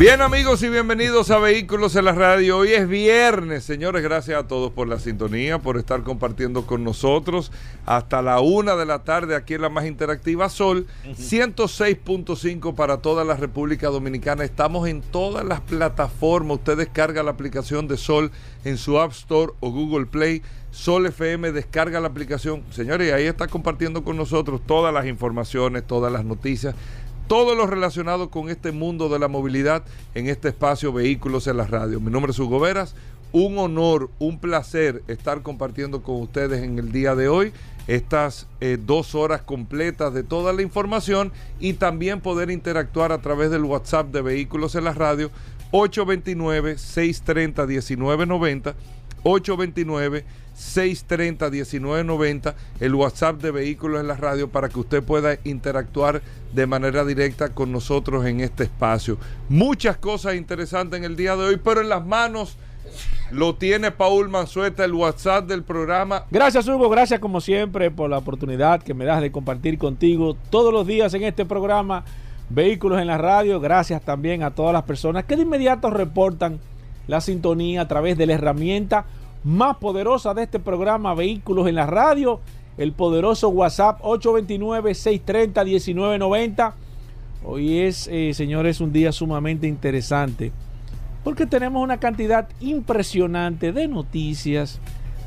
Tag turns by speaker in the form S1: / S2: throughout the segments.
S1: Bien amigos y bienvenidos a Vehículos en la Radio. Hoy es viernes, señores, gracias a todos por la sintonía, por estar compartiendo con nosotros hasta la una de la tarde aquí en la más interactiva Sol, 106.5 para toda la República Dominicana. Estamos en todas las plataformas. Usted descarga la aplicación de Sol en su App Store o Google Play. Sol FM, descarga la aplicación. Señores, ahí está compartiendo con nosotros todas las informaciones, todas las noticias todo lo relacionado con este mundo de la movilidad en este espacio Vehículos en la Radio. Mi nombre es Hugo Veras. Un honor, un placer estar compartiendo con ustedes en el día de hoy estas eh, dos horas completas de toda la información y también poder interactuar a través del WhatsApp de Vehículos en la Radio 829-630-1990, 829 630-1990, el WhatsApp de Vehículos en la Radio para que usted pueda interactuar de manera directa con nosotros en este espacio. Muchas cosas interesantes en el día de hoy, pero en las manos lo tiene Paul Manzueta, el WhatsApp del programa.
S2: Gracias Hugo, gracias como siempre por la oportunidad que me das de compartir contigo todos los días en este programa Vehículos en la Radio. Gracias también a todas las personas que de inmediato reportan la sintonía a través de la herramienta más poderosa de este programa Vehículos en la Radio, el poderoso WhatsApp 829-630-1990. Hoy es, eh, señores, un día sumamente interesante porque tenemos una cantidad impresionante de noticias,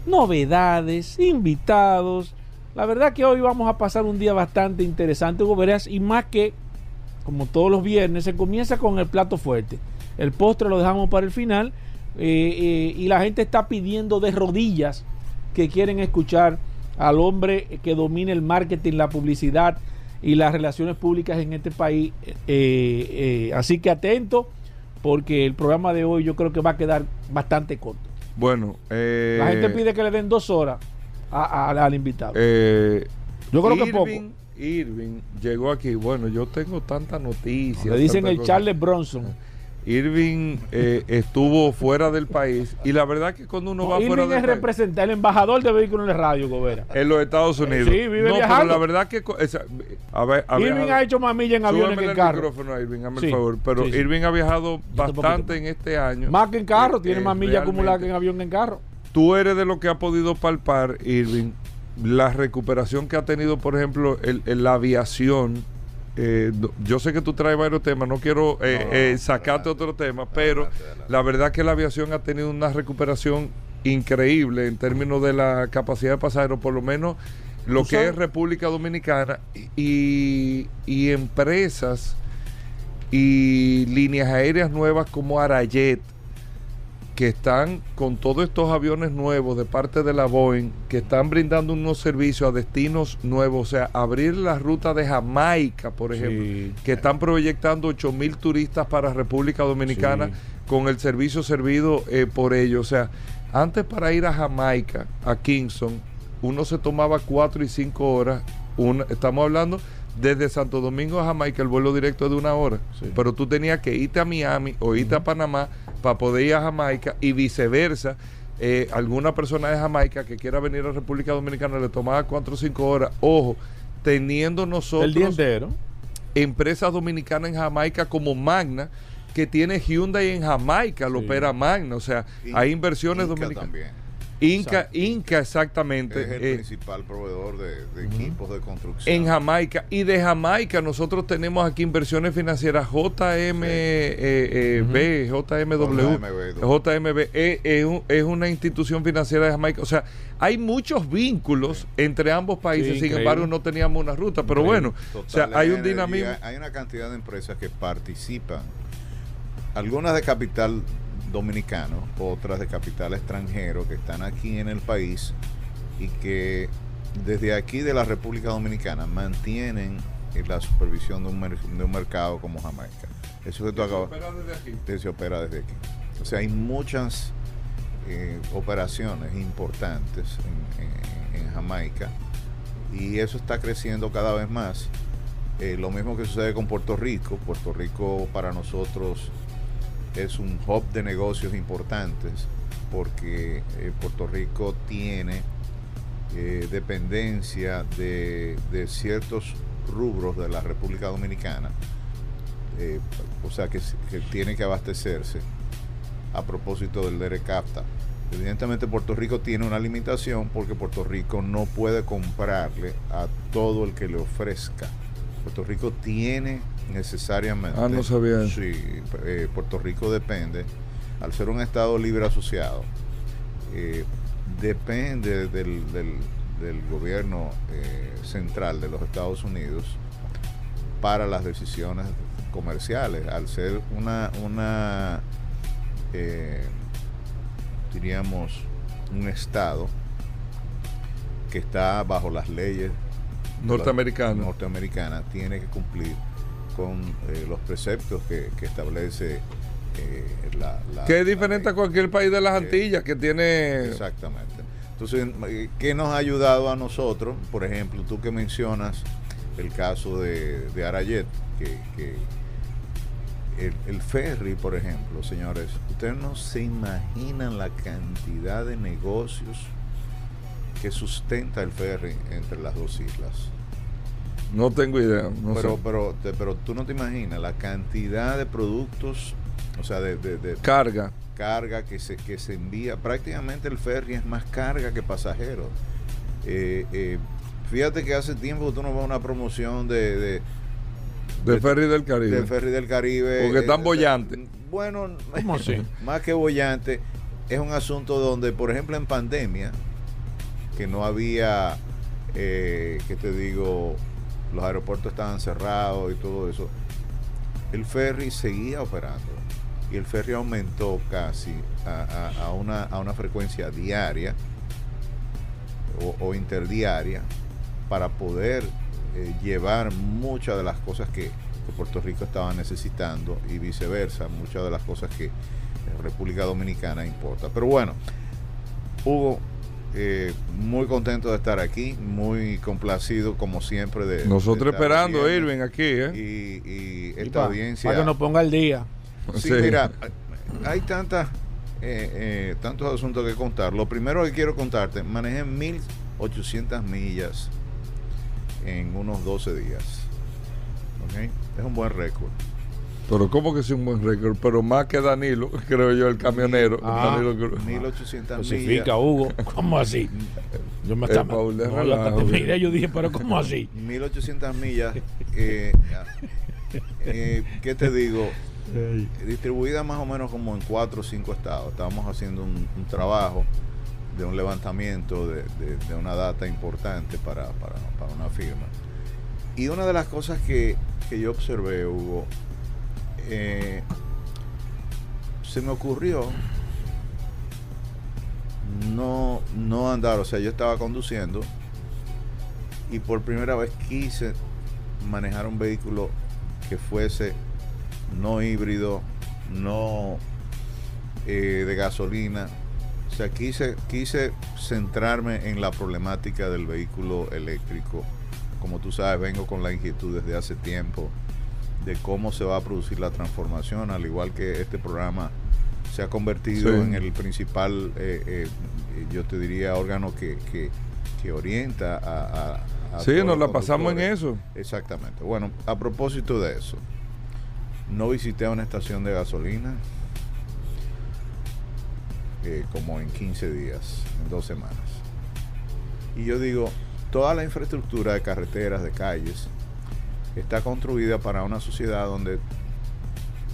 S2: novedades, invitados. La verdad que hoy vamos a pasar un día bastante interesante, Hugo Verás, y más que, como todos los viernes, se comienza con el plato fuerte. El postre lo dejamos para el final eh, eh, y la gente está pidiendo de rodillas que quieren escuchar al hombre que domina el marketing, la publicidad y las relaciones públicas en este país. Eh, así que atento, porque el programa de hoy yo creo que va a quedar bastante corto.
S1: Bueno,
S2: la gente pide que le den dos horas al invitado. yo creo que poco.
S1: Irving llegó aquí. Bueno, yo tengo tantas noticias.
S2: Le dicen el Charles Bronson.
S1: Irving eh, estuvo fuera del país y la verdad que cuando uno va fuera
S2: del es representar el embajador de vehículos de radio, Gobera.
S1: En los Estados Unidos.
S2: Sí, vive no, pero
S1: la verdad que
S2: a ver, Irving ha hecho mamilla en aviones que en carro.
S1: micrófono Irving, hazme el favor, pero Irving ha viajado bastante en este año.
S2: Más que en carro, tiene eh, más millas acumuladas que en avión que en carro.
S1: Tú eres de lo que ha podido palpar, Irving, la recuperación que ha tenido, por ejemplo, el, la aviación eh, yo sé que tú traes varios temas, no quiero eh, eh, sacarte otro tema, pero la verdad que la aviación ha tenido una recuperación increíble en términos de la capacidad de pasajeros, por lo menos lo que es República Dominicana y, y empresas y líneas aéreas nuevas como Arayet, que están con todos estos aviones nuevos de parte de la Boeing, que están brindando unos servicios a destinos nuevos, o sea, abrir la ruta de Jamaica, por ejemplo, que están proyectando 8 mil turistas para República Dominicana con el servicio servido eh, por ellos. O sea, antes para ir a Jamaica, a Kingston, uno se tomaba 4 y 5 horas. estamos hablando desde Santo Domingo a Jamaica, el vuelo directo de una hora. Pero tú tenías que irte a Miami o irte a Panamá para poder ir a Jamaica y viceversa. Eh, alguna persona de Jamaica que quiera venir a República Dominicana le tomaba 4 o 5 horas. Ojo, teniendo nosotros.
S2: El día entero.
S1: Empresas dominicanas en Jamaica como Magna, que tiene Hyundai en Jamaica, lo opera Magna. O sea, hay inversiones dominicanas. Inca, Inca exactamente.
S3: Es el eh, principal proveedor de, equipos de construcción.
S1: En Jamaica. Y de Jamaica nosotros tenemos aquí inversiones financieras JMB, eh, eh, JMW. JMB. es, una institución financiera de Jamaica. O sea, hay muchos vínculos entre ambos países. Sin embargo, no teníamos una ruta. Pero bueno, o sea, hay un dinamismo.
S3: Hay una cantidad de empresas que participan. Algunas de capital dominicanos, otras de capital extranjero que están aquí en el país y que desde aquí de la República Dominicana mantienen la supervisión de un, de un mercado como Jamaica. Eso que tú acabas. Se opera desde aquí. Se opera desde aquí. O sea, hay muchas eh, operaciones importantes en, en- en Jamaica y eso está creciendo cada vez más. Eh, lo mismo que sucede con Puerto Rico. Puerto Rico para nosotros es un hub de negocios importantes porque eh, Puerto Rico tiene eh, dependencia de, de ciertos rubros de la República Dominicana, eh, o sea que, tiene que abastecerse a propósito del DERECAFTA. Evidentemente Puerto Rico tiene una limitación porque Puerto Rico no puede comprarle a todo el que le ofrezca. Puerto Rico tiene necesariamente...
S1: Ah, no sabía.
S3: Sí, eh, Puerto Rico depende, al ser un Estado libre asociado, eh, depende del, del- del gobierno eh, central de los Estados Unidos para las decisiones comerciales, al ser una, una eh, diríamos, un Estado que está bajo las leyes
S1: Norteamericano.
S3: norteamericana tiene que cumplir con eh, los preceptos que, que establece eh, la, la-
S1: Que es diferente a cualquier país de las Antillas que tiene.
S3: Exactamente. Entonces, eh, ¿qué nos ha ayudado a nosotros? Por ejemplo, tú que mencionas el caso de, de Arayet, que, que el, el ferry, por ejemplo, señores, ustedes no se imaginan la cantidad de negocios que sustenta el ferry entre las dos islas.
S1: No tengo idea. No
S3: pero,
S1: sé.
S3: pero, te- pero tú no te imaginas la cantidad de productos, o sea, de, de- de
S1: Carga.
S3: carga que se, que se envía. Prácticamente el ferry es más carga que pasajeros. Eh, eh, fíjate que hace tiempo tú no ves una promoción de, de,
S1: De Ferry del Caribe.
S3: del ferry del Caribe.
S1: Porque están
S3: Eh,
S1: bollantes.
S3: Bueno,
S2: ¿Cómo así?
S3: más que bollante, es un asunto donde, por ejemplo, en pandemia, que no había, eh, ¿qué te digo? Los aeropuertos estaban cerrados y todo eso. El ferry seguía operando y el ferry aumentó casi a, una, a una frecuencia diaria o, interdiaria para poder eh, llevar muchas de las cosas que, que Puerto Rico estaba necesitando y viceversa, muchas de las cosas que República Dominicana importa. Pero bueno, Hugo, eh, muy contento de estar aquí, muy complacido como siempre de...
S1: Nosotros
S3: de
S1: esperando,
S3: viendo.
S1: Irving, aquí, ¿eh?
S3: Y, y
S2: Y
S3: esta
S2: pa-
S3: audiencia...
S2: Para que nos ponga al día.
S3: Sí,
S1: Sí.
S3: mira, hay tantas, eh, eh, tantos asuntos que contar. Lo primero que quiero contarte, manejé 1800 millas en unos 12 días. Es un buen récord.
S1: Pero ¿cómo que es un buen récord? Pero más que Danilo, creo yo, el camionero.
S2: Ah.
S1: Danilo Cruz.
S3: 1800 millas.
S2: Clasifica, Hugo. ¿Cómo así? Yo me estaba.
S1: Paul,
S2: no,
S1: relajo,
S2: yo dije, pero ¿cómo así?
S3: 1800 millas. eh, eh, ¿Qué te digo? distribuida más o menos como en cuatro o cinco estados. Estábamos haciendo un, un trabajo de un levantamiento de, de- de una data importante para, para- para una firma. Y una de las cosas que, que yo observé, Hugo, eh, se me ocurrió no, no andar, o sea, yo estaba conduciendo y por primera vez quise manejar un vehículo que fuese no híbrido, no eh, de gasolina. O sea, quise, quise centrarme en la problemática del vehículo eléctrico. Como tú sabes, vengo con la inquietud desde hace tiempo de cómo se va a producir la transformación, al igual que este programa se ha convertido
S1: Sí.
S3: en el principal, eh, eh, yo te diría, órgano que, que- que orienta a... a- a
S1: Sí, nos la pasamos en eso.
S3: Exactamente. Bueno, a propósito de eso, no visité una estación de gasolina eh, como en 15 días, en dos semanas. Y yo digo, toda la infraestructura de carreteras, de calles, está construida para una sociedad donde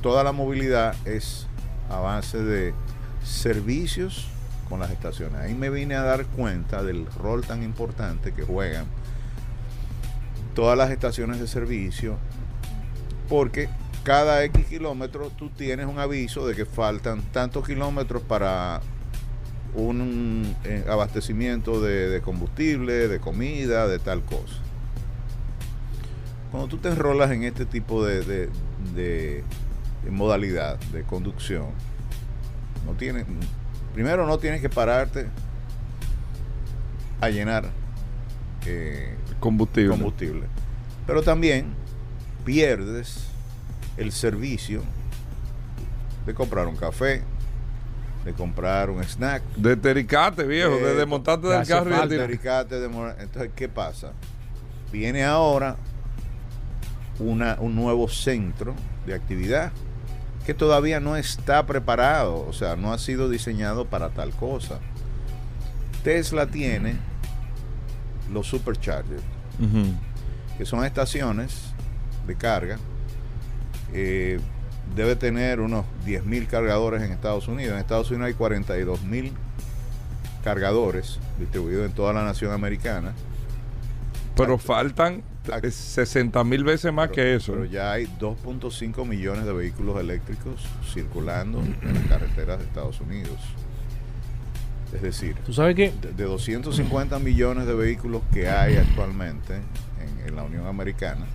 S3: toda la movilidad es a base de servicios con las estaciones. Ahí me vine a dar cuenta del rol tan importante que juegan todas las estaciones de servicio, porque cada X kilómetros tú tienes un aviso de que faltan tantos kilómetros para un eh, abastecimiento de, de combustible, de comida, de tal cosa. Cuando tú te enrolas en este tipo de, de- de- de modalidad de conducción, no tienes, primero no tienes que pararte a llenar eh,
S1: Combustible.
S3: combustible. Pero también pierdes el servicio de comprar un café, de comprar un snack,
S1: De tericate, viejo,
S3: Eh,
S1: de desmontarte
S2: te
S1: del carro y de
S3: de Entonces, ¿qué pasa? Viene ahora una, un nuevo centro de actividad que todavía no está preparado, o sea, no ha sido diseñado para tal cosa. Tesla tiene los superchargers, que son estaciones de carga. eh, debe tener unos 10.000 cargadores en Estados Unidos. En Estados Unidos hay 42.000 cargadores distribuidos en toda la nación americana.
S1: Pero faltan. 60 mil veces más
S3: Pero-
S1: que eso.
S3: Pero ya hay 2.5 millones de vehículos eléctricos circulando en las carreteras de Estados Unidos. Es decir,
S2: Tú sabes que
S3: de, de 250 millones de vehículos que hay actualmente en, en la Unión Americana,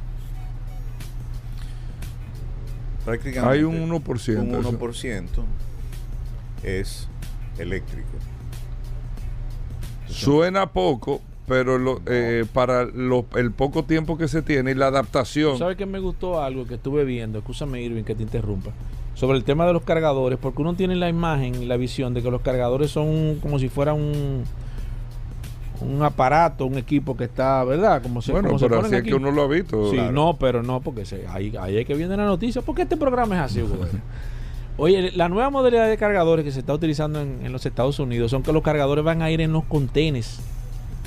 S3: prácticamente
S1: Hay un 1%,
S3: un
S1: eso.
S3: 1% es eléctrico.
S1: Suena poco, pero lo- eh, para lo- el poco tiempo que se tiene y la adaptación.
S2: ¿Tú ¿Sabes que me gustó algo que estuve viendo? Escúchame, Irving, que te interrumpa. Sobre el tema de los cargadores, porque uno tiene la imagen y la visión de que los cargadores son como si fuera un un aparato, un equipo que está, ¿verdad? Como se,
S1: bueno,
S2: como
S1: pero así es que uno lo ha visto.
S2: Sí,
S1: Claro.
S2: no, pero no, porque se, ahí, ahí es que viene la noticia. ¿Por qué este programa es así, güey? Oye, la nueva modalidad de cargadores que se está utilizando en, en los Estados Unidos son que los cargadores van a ir en los contenes.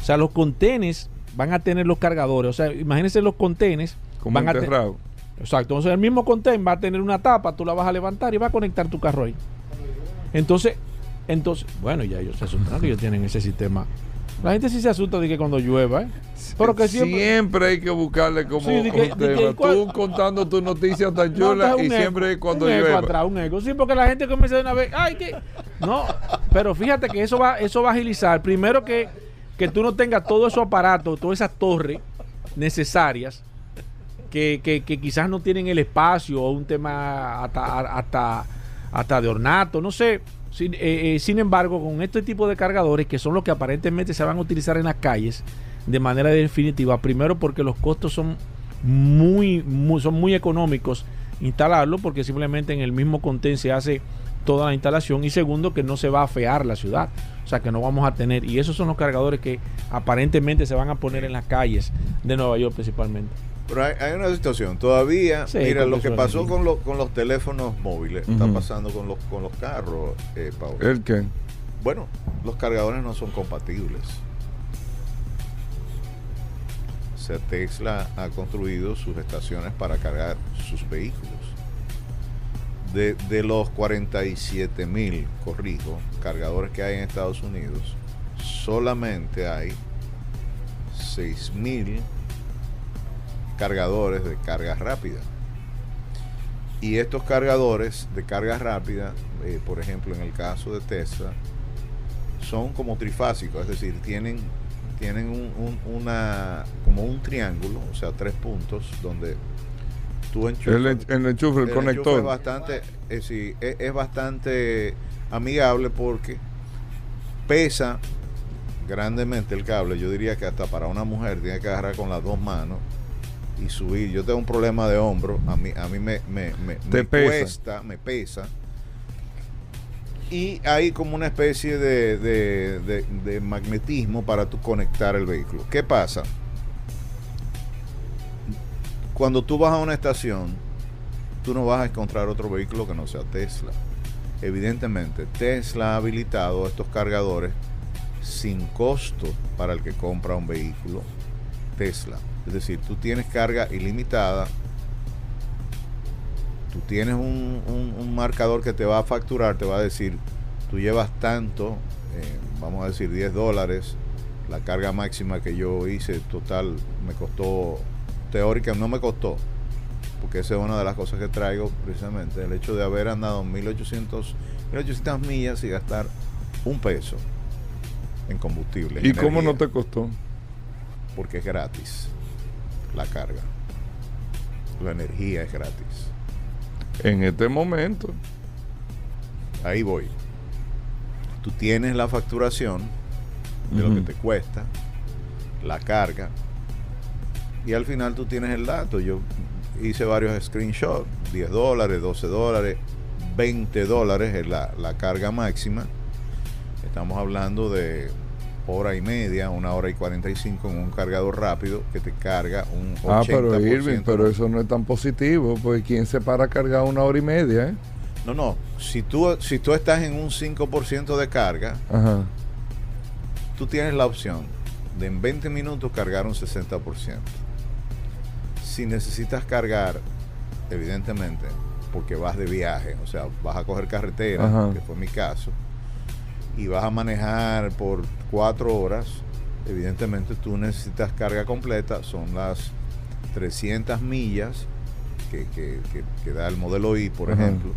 S2: O sea, los contenes van a tener los cargadores. O sea, imagínense los contenes.
S1: Como
S2: van a te-
S1: enterrado.
S2: Exacto. Entonces el mismo conten va a tener una tapa, tú la vas a levantar y va a conectar tu carro ahí. Entonces, entonces, bueno, ya ellos se asustan que ellos tienen ese sistema. La gente sí se asusta de que cuando llueva, ¿eh? Pero que siempre,
S1: siempre hay que buscarle como
S2: Sí, que-
S1: un tema. Tú contando tus noticias tan chulas y
S2: eco,
S1: siempre es cuando
S2: un eco
S1: llueva.
S2: atrás, un eco. Sí, porque la gente comienza de una vez, ay, que no, pero fíjate que eso va eso va a agilizar primero que que tú no tengas todo esos aparatos, todas esas torres necesarias que, que, que quizás no tienen el espacio o un tema hasta hasta hasta de ornato, no sé. Sin, eh, eh, sin embargo, con este tipo de cargadores, que son los que aparentemente se van a utilizar en las calles de manera definitiva, primero porque los costos son muy, son muy económicos instalarlo, porque simplemente en el mismo contén se hace toda la instalación, y segundo que no se va a afear la ciudad, o sea que no vamos a tener, y esos son los cargadores que aparentemente se van a poner en las calles de Nueva York principalmente.
S3: Pero hay, hay una situación, todavía,
S2: Sí,
S3: mira, lo
S2: que
S3: pasó con, lo- con los teléfonos móviles, está pasando con los, con los carros, eh, Pablo.
S1: ¿El qué?
S3: Bueno, los cargadores no son compatibles. O sea, Tesla ha construido sus estaciones para cargar sus vehículos. De, de los 47 mil, corrijo, cargadores que hay en Estados Unidos, solamente hay 6 mil cargadores de carga rápida. Y estos cargadores de carga rápida, eh, por ejemplo, en el caso de Tesla, son como trifásicos, es decir, tienen, tienen un, un- una, como un triángulo, o sea, tres puntos, donde tú enchufas.
S1: El, en- el enchufe, el,
S3: El enchufe
S1: conector.
S3: es bastante, es, sí, es- es bastante amigable porque pesa grandemente el cable. Yo diría que hasta para una mujer tiene que agarrar con las dos manos y subir. Yo tengo un problema de hombro, a mí, a mí me, me, me-
S1: Te
S3: me
S1: pesa.
S3: cuesta, me pesa. Y hay como una especie de, de- de- de magnetismo para tú conectar el vehículo. ¿Qué pasa? Cuando tú vas a una estación, tú no vas a encontrar otro vehículo que no sea Tesla. Evidentemente, Tesla ha habilitado estos cargadores sin costo para el que compra un vehículo Tesla. Es decir, tú tienes carga ilimitada, tú tienes un, un- marcador que te va a facturar, te va a decir, tú llevas tanto, eh, vamos a decir 10 dólares, la carga máxima que yo hice total me costó, teórica no me costó, porque esa es una de las cosas que traigo precisamente, el hecho de haber andado 1800, 1800 millas y gastar un peso en combustible. en
S1: ¿Y cómo no te costó?
S3: Porque es gratis la carga. La energía es gratis.
S1: En este momento.
S3: Ahí voy. tú tienes la facturación de lo que te cuesta, la carga, y al final tú tienes el dato. Yo hice varios screenshots, 10 dólares, 12 dólares, 20 dólares es la, la carga máxima. Estamos hablando de hora y media, una hora y 45 en un cargador rápido que te carga un 80%.
S1: Ah, pero Irving, pero eso no es tan positivo, porque ¿quién se para a cargar una hora y media, eh?
S3: No, no, si tú, si tú estás en un 5% de carga,
S1: Ajá.
S3: tú tienes la opción de en 20 minutos cargar un 60%. Si necesitas cargar, evidentemente, porque vas de viaje, o sea, vas a coger carretera,
S1: Ajá.
S3: que fue mi caso, y vas a manejar por cuatro horas, evidentemente tú necesitas carga completa, son las 300 millas que, que- que- que da el modelo I, por
S1: Ajá.
S3: ejemplo,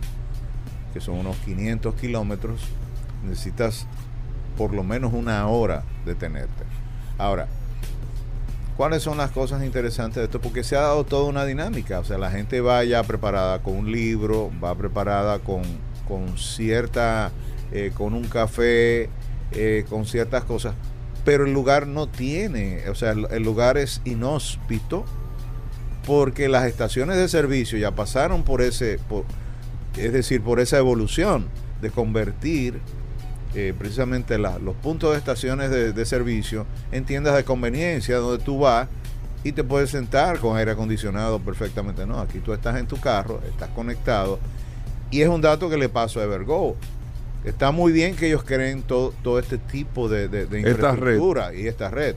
S3: que son unos 500 kilómetros, necesitas por lo menos una hora detenerte. Ahora, ¿cuáles son las cosas interesantes de esto? Porque se ha dado toda una dinámica, o sea, la gente va ya preparada con un libro, va preparada con, con cierta, eh, con un café, eh, con ciertas cosas, pero el lugar no tiene, o sea, el, lugar es inhóspito porque las estaciones de servicio ya pasaron por ese, es decir, por esa evolución de convertir eh, precisamente la- los puntos de estaciones de, de servicio en tiendas de conveniencia donde tú vas y te puedes sentar con aire acondicionado perfectamente. No, aquí tú estás en tu carro, estás conectado y es un dato que le paso a Evergo. Está muy bien que ellos creen todo, todo este tipo de, de- de
S1: Esta red.
S3: infraestructura y esta red.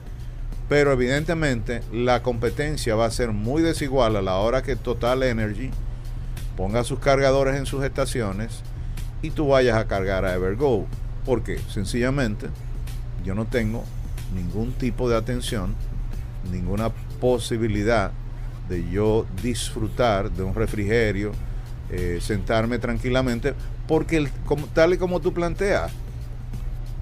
S3: Pero evidentemente la competencia va a ser muy desigual a la hora que Total Energy ponga sus cargadores en sus estaciones y tú vayas a cargar a Evergo. Porque sencillamente yo no tengo ningún tipo de atención, ninguna posibilidad de yo disfrutar de un refrigerio, eh, sentarme tranquilamente, porque tal y como tú planteas,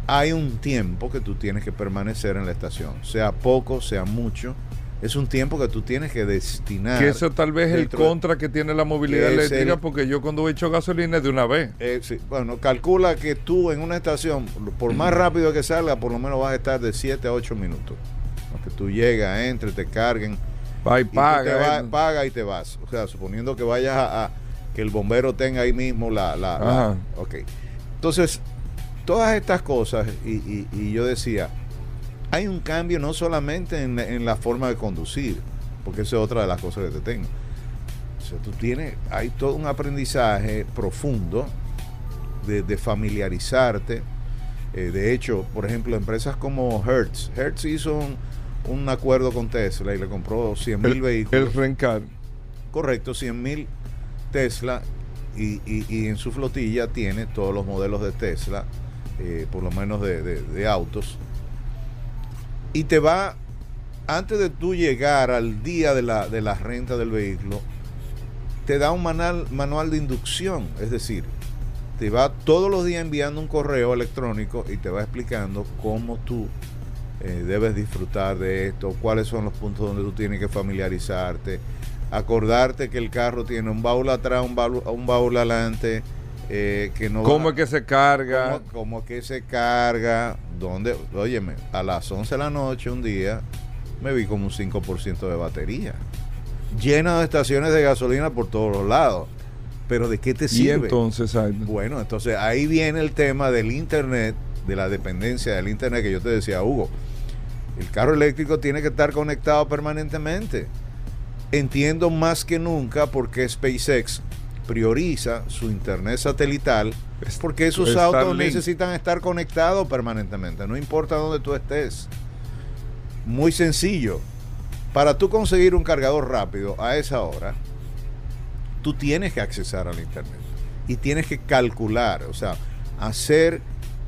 S3: hay un tiempo que tú tienes que permanecer en la estación, sea poco, sea mucho, es un tiempo que tú tienes que destinar.
S1: Que eso tal vez es el contra que tiene la movilidad eléctrica,
S3: el-
S1: porque yo cuando he hecho gasolina es de una vez.
S3: Eh, sí, bueno, calcula que tú en una estación, por más rápido que salga, por lo menos vas a estar de 7 a 8 minutos. Que tú llegas, entres, te carguen,
S1: Va y
S3: y tú te
S1: paga. eh.
S3: paga y te vas. O sea, suponiendo que vayas a, a- que el bombero tenga ahí mismo la... la, la- ok. Entonces, todas estas cosas, y, y- y yo decía, hay un cambio no solamente en, en la forma de conducir, porque eso es otra de las cosas que te tengo. O sea, tú tienes, hay todo un aprendizaje profundo de, de familiarizarte. Eh, de hecho, por ejemplo, empresas como Hertz, Hertz hizo un, un acuerdo con Tesla y le compró 100 mil vehículos.
S1: el rencar.
S3: Correcto, 100 mil Tesla y, y- y en su flotilla tiene todos los modelos de Tesla, eh, por lo menos de, de- de autos. Y te va, antes de tú llegar al día de la, de la renta del vehículo, te da un manual, manual de inducción, es decir, te va todos los días enviando un correo electrónico y te va explicando cómo tú eh, debes disfrutar de esto, cuáles son los puntos donde tú tienes que familiarizarte, acordarte que el carro tiene un baúl atrás, un baúl, un baúl adelante, eh, que no
S1: ¿Cómo
S3: va-
S1: es que se carga?
S3: cómo, cómo que se carga, dónde, óyeme, a las 11 de la noche un día me vi como un 5% de batería, llena de estaciones de gasolina por todos los lados, pero ¿de qué te
S1: Y
S3: sirve?
S1: entonces, ay,
S3: Bueno, entonces ahí viene el tema del Internet, de la dependencia del Internet que yo te decía, Hugo. El carro eléctrico tiene que estar conectado permanentemente. Entiendo más que nunca por qué SpaceX prioriza su Internet satelital,
S1: Es-
S3: porque esos autos necesitan estar conectados permanentemente, no importa dónde tú estés. Muy sencillo. Para tú conseguir un cargador rápido a esa hora, tú tienes que accesar al Internet y tienes que calcular, o sea, hacer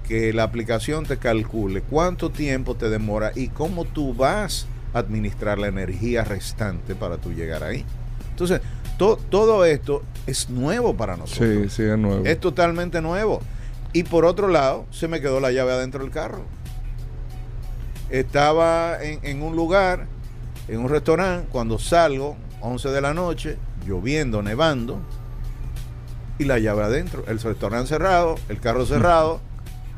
S3: que la aplicación te calcule cuánto tiempo te demora y cómo tú vas a administrar la energía restante para tú llegar ahí. Entonces, to- todo esto es nuevo para nosotros.
S1: sí, sí, es nuevo.
S3: Es totalmente nuevo. Y por otro lado, se me quedó la llave adentro del carro. Estaba en, en un lugar, en un restaurante, cuando salgo, 11 de la noche, lloviendo, nevando, y la llave adentro. El restaurante cerrado, el carro cerrado,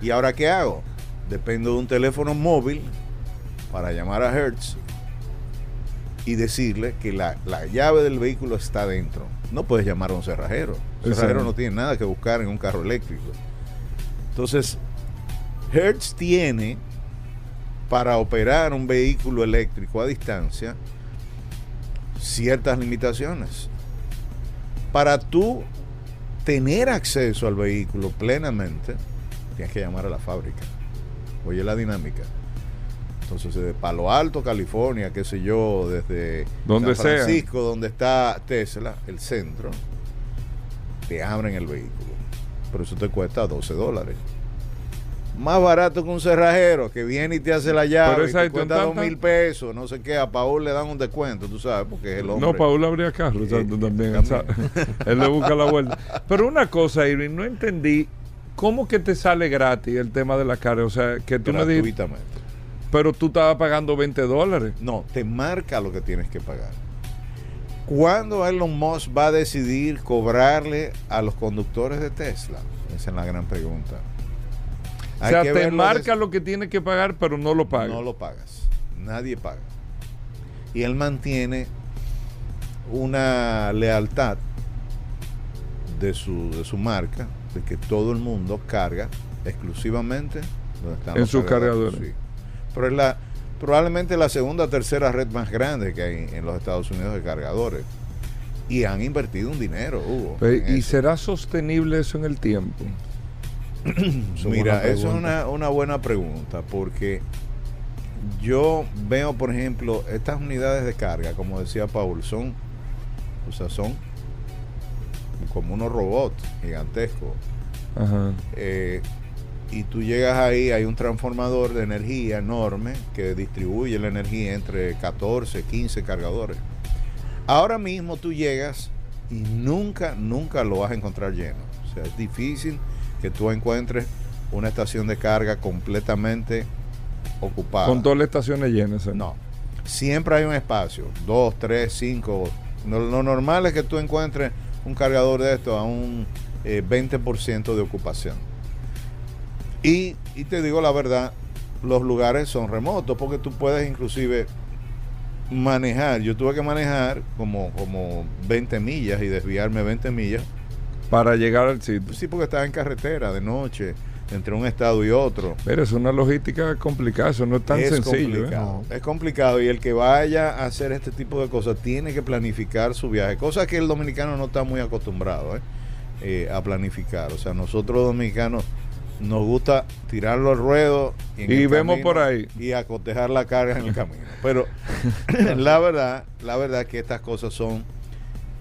S3: ¿Y ahora qué hago? Dependo de un teléfono móvil para llamar a Hertz y decirle que la, la llave del vehículo está dentro. No puedes llamar a un cerrajero. El cerrajero no tiene nada que buscar en un carro eléctrico. Entonces, Hertz tiene para operar un vehículo eléctrico a distancia ciertas limitaciones. Para tú tener acceso al vehículo plenamente, tienes que llamar a la fábrica. Oye la dinámica. Entonces, de Palo Alto, California, qué sé yo, desde
S1: Donde
S3: San
S1: sea.
S3: Francisco, donde está Tesla, el centro, te abren el vehículo. Pero eso te cuesta 12 dólares. Más barato que un cerrajero que viene y te hace la llave
S1: Pero
S3: y
S1: esa
S3: te cuesta dos mil pesos, no sé qué. A Paul le dan un descuento, tú sabes, porque es el hombre.
S1: No, Paul habría carro, exacto, también. Él le busca la vuelta. Pero una cosa, Irving, no entendí. ¿Cómo que te sale gratis el tema de la carga? O sea, que tú me dijiste,
S3: gratuitamente.
S1: Pero tú estabas pagando 20 dólares.
S3: No, te marca lo que tienes que pagar. ¿Cuándo Elon Musk va a decidir cobrarle a los conductores de Tesla? Esa es la gran pregunta.
S1: O
S3: Hay
S1: sea,
S3: que
S1: te marca lo que tienes que pagar, pero no lo pagas.
S3: No lo pagas. Nadie paga. Y él mantiene una lealtad de su, de su marca, de que todo el mundo carga exclusivamente donde están
S1: En
S3: los
S1: sus cargadores.
S3: sí. Pero es la, probablemente la segunda o tercera red más grande que hay en los Estados Unidos de cargadores. Y han invertido un dinero, Hugo.
S1: ¿Y
S3: eso.
S1: será sostenible eso en el tiempo?
S3: Mira, eso es una buena pregunta porque yo veo, por ejemplo, estas unidades de carga, como decía Paul, son, o sea, son como unos robots gigantescos.
S1: Ajá.
S3: Eh, y tú llegas ahí, hay un transformador de energía enorme que distribuye la energía entre 14, 15 cargadores. Ahora mismo tú llegas y nunca, nunca lo vas a encontrar lleno. O sea, es difícil que tú encuentres una estación de carga completamente ocupada.
S1: Con todas las estaciones llenas. ¿eh?
S3: No. Siempre hay un espacio, dos, tres, cinco. Lo, lo normal es que tú encuentres un cargador de esto a un eh, 20% de ocupación. Y, y te digo la verdad, los lugares son remotos porque tú puedes inclusive manejar. Yo tuve que manejar como, como 20 millas y desviarme 20 millas.
S1: Para llegar al sitio.
S3: Sí, porque estaba en carretera de noche, entre un estado y otro.
S1: Pero es una logística complicada, eso no es tan
S3: es
S1: sencillo. ¿eh?
S3: complicado. Es complicado y el que vaya a hacer este tipo de cosas tiene que planificar su viaje, cosa que el dominicano no está muy acostumbrado ¿eh? Eh, a planificar. O sea, nosotros dominicanos nos gusta tirarlo al ruedo en
S1: Y vemos por ahí.
S3: y acotejar la carga en el camino. Pero la verdad, la verdad que estas cosas son,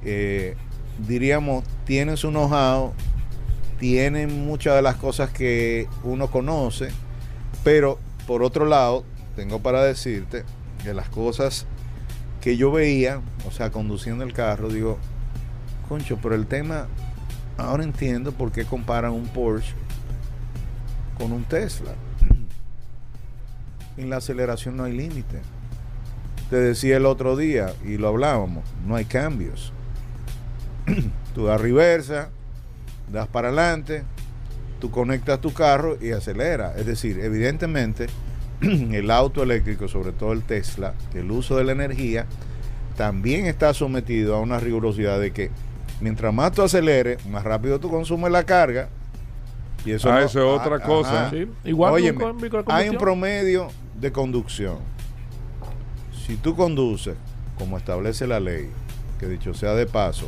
S3: eh, diríamos, tienen su know-how, tienen muchas de las cosas que uno conoce, pero por otro lado, tengo para decirte que las cosas que yo veía, o sea, conduciendo el carro, digo, concho, pero el tema, ahora entiendo por qué comparan un Porsche con un Tesla. En la aceleración no hay límite. Te decía el otro día, y lo hablábamos, no hay cambios. Tú das reversa, das para adelante, tú conectas tu carro y acelera. Es decir, evidentemente, el auto eléctrico, sobre todo el Tesla, el uso de la energía, también está sometido a una rigurosidad de que mientras más tú aceleres, más rápido tú consumes la carga. Y eso,
S1: Ah,
S3: no-
S1: eso es otra cosa.
S2: Sí, igual
S3: Óyeme, hay un promedio de conducción. Si tú conduces como establece la ley, que dicho sea de paso,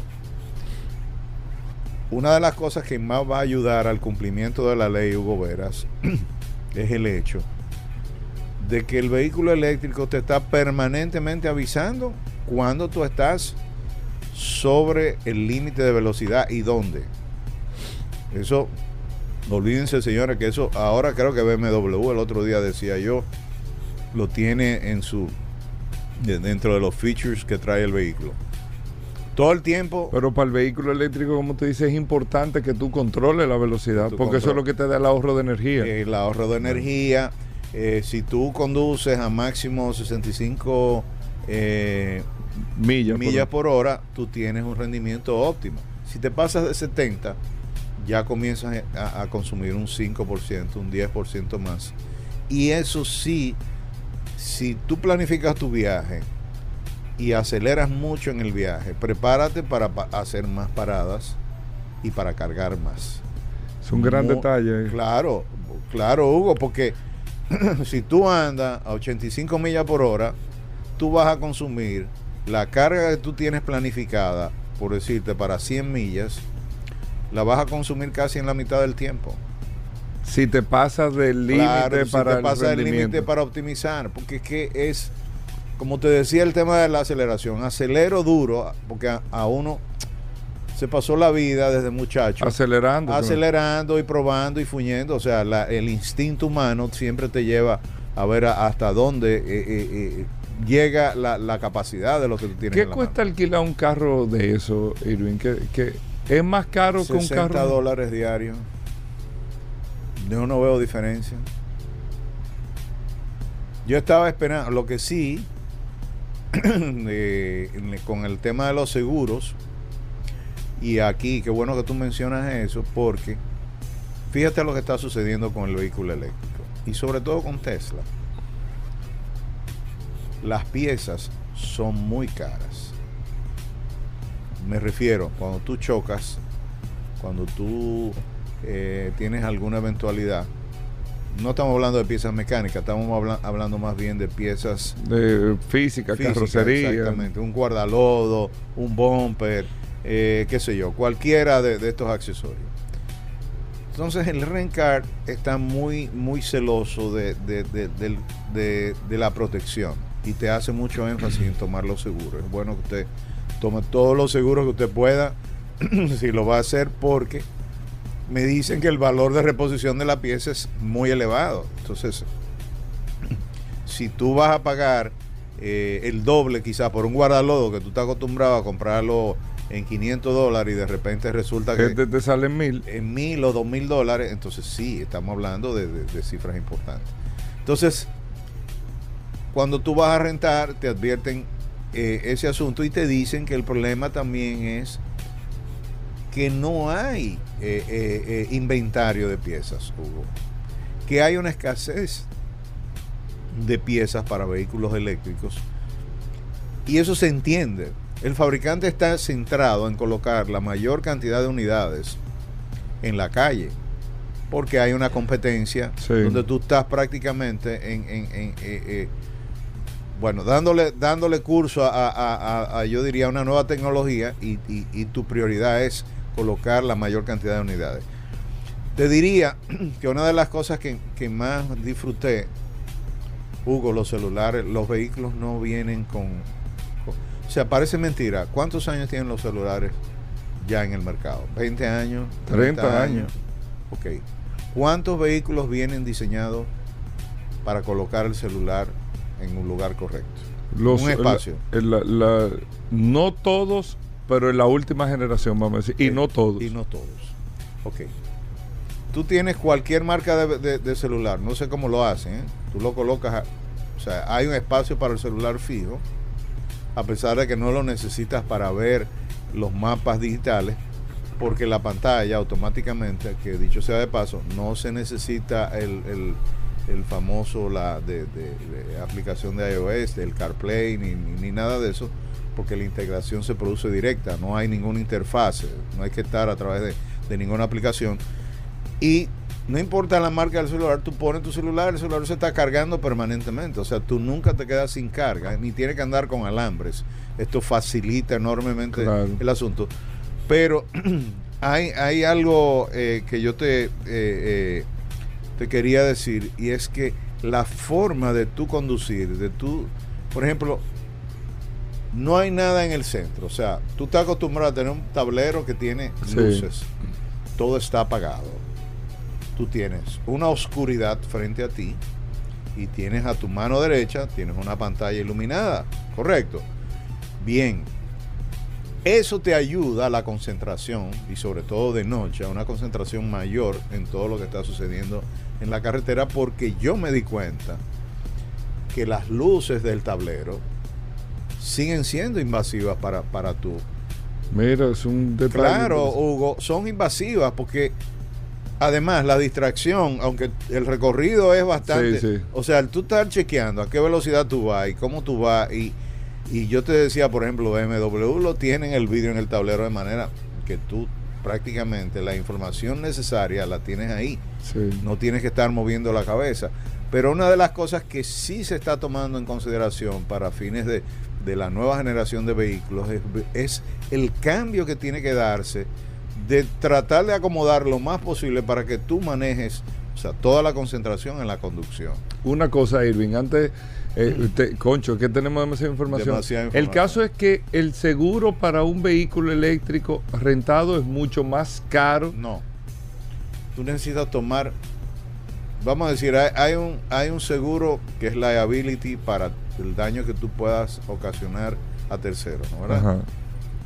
S3: una de las cosas que más va a ayudar al cumplimiento de la ley, Hugo Veras, es el hecho de que el vehículo eléctrico te está permanentemente avisando cuando tú estás sobre el límite de velocidad y dónde. Eso, olvídense señores que eso ahora creo que BMW el otro día decía yo, lo tiene en su, de- dentro de los features que trae el vehículo. Todo el tiempo
S1: Pero para el vehículo eléctrico, como te dice, es importante que tú controles la velocidad,
S3: tú
S1: porque eso es lo que te da el ahorro de energía.
S3: el ahorro de energía. eh, si tú conduces a máximo 65 eh,
S1: millas.
S3: millas por hora, tú tienes un rendimiento óptimo. Si te pasas de 70, ya comienzas a, a consumir un 5%, un 10% más. Y eso sí, si tú planificas tu viaje y aceleras mucho en el viaje, prepárate para pa- hacer más paradas y para cargar más.
S1: Es un gran detalle.
S3: Claro, claro, Hugo, porque si tú andas a 85 millas por hora, tú vas a consumir la carga que tú tienes planificada, por decirte, para 100 millas, la vas a consumir casi en la mitad del tiempo.
S1: Si te pasas del límite
S3: Claro, si
S1: para
S3: te
S1: el
S3: pasa el límite para optimizar, porque es que es, como te decía, el tema de la aceleración. Acelero duro, porque a, a uno se pasó la vida desde muchacho
S1: Acelerando. ¿no?
S3: acelerando y probando y fuñendo. O sea, la- el instinto humano siempre te lleva a ver a- hasta dónde eh, eh, eh, llega la, la capacidad de lo que tú tienes.
S1: ¿Qué
S3: en la
S1: cuesta alquilar un carro de eso, Irving? ¿Qué, qué- es más caro que un
S3: 60
S1: carro?
S3: dólares diarios. Yo no veo diferencia. Yo estaba esperando, lo que sí, eh, con el tema de los seguros, y aquí, qué bueno que tú mencionas eso, porque fíjate lo que está sucediendo con el vehículo eléctrico, y sobre todo con Tesla. Las piezas son muy caras. Me refiero, cuando tú chocas, cuando tú eh, tienes alguna eventualidad, no estamos hablando de piezas mecánicas, estamos habla- hablando más bien de piezas
S1: De física,
S3: físicas,
S1: carrocería.
S3: Exactamente, un guardalodo, un bumper, eh, qué sé yo, cualquiera de, de estos accesorios. Entonces el Rencar está muy, muy celoso de, de- de- del- de- de la protección y te hace mucho énfasis en tomar los seguros. Es bueno que usted tome todos los seguros que usted pueda, si lo va a hacer, porque me dicen que el valor de reposición de la pieza es muy elevado. Entonces, si tú vas a pagar eh, el doble quizá por un guardalodo que tú estás acostumbrado a comprarlo en 500 dólares y de repente resulta que
S1: Este te sale en mil.
S3: en mil o dos mil dólares, entonces sí, estamos hablando de, de- de cifras importantes. Entonces, cuando tú vas a rentar, te advierten eh, ese asunto y te dicen que el problema también es que no hay eh, eh, inventario de piezas, Hugo. Que hay una escasez de piezas para vehículos eléctricos. Y eso se entiende. El fabricante está centrado en colocar la mayor cantidad de unidades en la calle. Porque hay una competencia
S1: Sí.
S3: donde tú estás prácticamente en, en- en, bueno, dándole, dándole curso a, a- a- a, yo diría, una nueva tecnología y, y- y tu prioridad es colocar la mayor cantidad de unidades. Te diría que una de las cosas que, que más disfruté, Hugo, los celulares, los vehículos no vienen con, con- O sea, parece mentira. ¿Cuántos años tienen los celulares ya en el mercado? ¿20 años?
S1: 30 años.
S3: Ok. ¿Cuántos vehículos vienen diseñados para colocar el celular en un lugar correcto?
S1: Los-
S3: un espacio.
S1: la- la- la- no todos, pero en la última generación, vamos a decir. Y no todos.
S3: Y no todos. Ok. Tú tienes cualquier marca de, de- de celular, no sé cómo lo hacen, ¿eh? tú lo colocas, a- o sea, hay un espacio para el celular fijo, a pesar de que no lo necesitas para ver los mapas digitales, porque la pantalla automáticamente, que dicho sea de paso, no se necesita el, el- el famoso la de, de- de aplicación de iOS, del CarPlay, ni, ni- ni nada de eso, porque la integración se produce directa, no hay ninguna interfase, no hay que estar a través de, de ninguna aplicación. Y no importa la marca del celular, tú pones tu celular, el celular se está cargando permanentemente, o sea, tú nunca te quedas sin carga, ni tienes que andar con alambres. Esto facilita enormemente
S1: Claro.
S3: el asunto. Pero hay, hay algo eh, que yo te, eh, eh, te quería decir, y es que la forma de tú conducir, de tú, por ejemplo, no hay nada en el centro. O sea, tú estás acostumbrado a tener un tablero que tiene
S1: Sí.
S3: luces. Todo está apagado. Tú tienes una oscuridad frente a ti y tienes a tu mano derecha, tienes una pantalla iluminada. Correcto. Bien. Eso te ayuda a la concentración y sobre todo de noche, a una concentración mayor en todo lo que está sucediendo en la carretera porque yo me di cuenta que las luces del tablero siguen siendo invasivas para, para tu
S1: Mira, es un detalle.
S3: Claro. Hugo, son invasivas porque además la distracción, aunque el recorrido es bastante,
S1: Sí, sí.
S3: o sea, tú estar chequeando a qué velocidad tú vas y cómo tú vas y, y yo te decía, por ejemplo, BMW lo tienen el vídeo en el tablero de manera que tú prácticamente la información necesaria la tienes ahí,
S1: Sí.
S3: no tienes que estar moviendo la cabeza. Pero una de las cosas que sí se está tomando en consideración para fines de, de la nueva generación de vehículos es, es el cambio que tiene que darse de tratar de acomodar lo más posible para que tú manejes o sea, toda la concentración en la conducción.
S1: Una cosa, Irving, antes, eh, te- Concho, que tenemos demasiada información.
S3: Demasiada
S1: El
S3: información.
S1: caso es que el seguro para un vehículo eléctrico rentado es mucho más caro.
S3: No. Tú necesitas tomar, vamos a decir, hay, hay un, hay un seguro que es liability para el daño que tú puedas ocasionar a terceros, ¿no? ¿verdad?
S1: Ajá.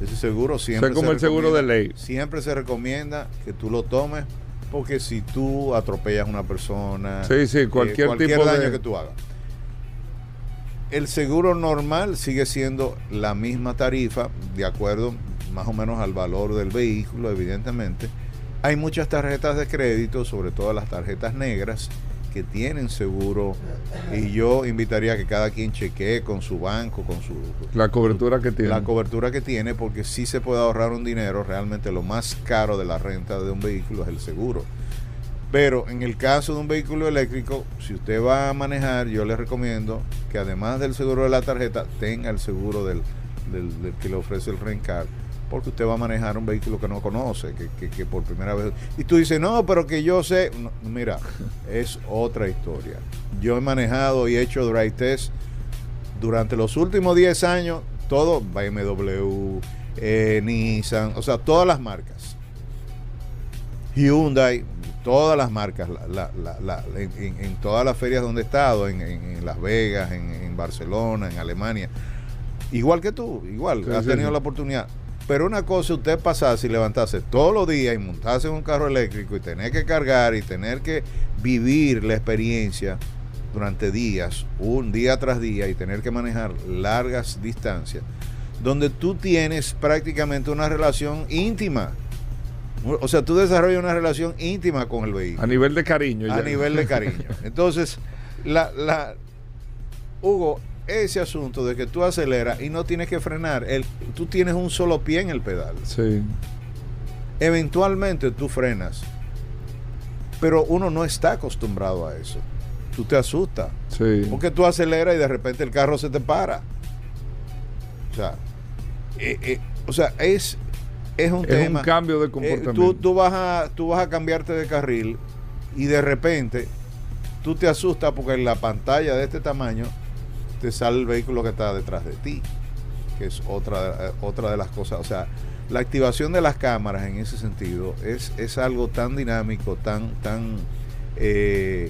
S3: Ese seguro
S1: O
S3: siempre
S1: sea, como
S3: se
S1: el seguro de
S3: recomienda-
S1: ley.
S3: Siempre se recomienda que tú lo tomes porque si tú atropellas a una persona,
S1: Sí, sí, cualquier tipo
S3: daño
S1: de-
S3: que tú hagas. El seguro normal sigue siendo la misma tarifa, de acuerdo más o menos al valor del vehículo, evidentemente. Hay muchas tarjetas de crédito, sobre todo las tarjetas negras, que tienen seguro y yo invitaría a que cada quien chequee con su banco, con su
S1: La cobertura que tiene.
S3: la cobertura que tiene porque sí se puede ahorrar un dinero. Realmente lo más caro de la renta de un vehículo es el seguro. Pero en el caso de un vehículo eléctrico, si usted va a manejar, yo le recomiendo que además del seguro de la tarjeta, tenga el seguro del, del- del que le ofrece el Rencar. Porque usted va a manejar un vehículo que no conoce, que, que- que por primera vez... Y tú dices, no, pero que yo sé... No, mira, es otra historia. Yo he manejado y he hecho drive test durante los últimos 10 años, todo BMW, eh, Nissan, o sea, todas las marcas. Hyundai, todas las marcas, la- la- la- la- en, en- todas las ferias donde he estado, en, en- en Las Vegas, en, en Barcelona, en Alemania. Igual que tú, igual,
S1: Sí,
S3: has
S1: sí,
S3: tenido
S1: sí.
S3: la oportunidad. Pero una cosa, usted pasarse y levantarse todos los días y montarse en un carro eléctrico y tener que cargar y tener que vivir la experiencia durante días, un día tras día, y tener que manejar largas distancias, donde tú tienes prácticamente una relación íntima. O sea, tú desarrollas una relación íntima con el vehículo
S1: A nivel de cariño.
S3: a
S1: ya.
S3: nivel de cariño. Entonces, la, la, Hugo, ese asunto de que tú aceleras y no tienes que frenar, el, tú tienes un solo pie en el pedal.
S1: Sí.
S3: Eventualmente tú frenas, pero uno no está acostumbrado a eso. Tú te asustas,
S1: Sí.
S3: porque tú aceleras y de repente el carro se te para. O sea, eh, eh, o sea es, es un
S1: Es
S3: tema.
S1: un cambio de
S3: Eh,
S1: comportamiento.
S3: tú, tú vas a, tú vas a cambiarte de carril y de repente tú te asustas porque en la pantalla de este tamaño te sale el vehículo que está detrás de ti, que es otra, eh, otra de las cosas. O sea, la activación de las cámaras en ese sentido es, es algo tan dinámico, tan, tan... eh,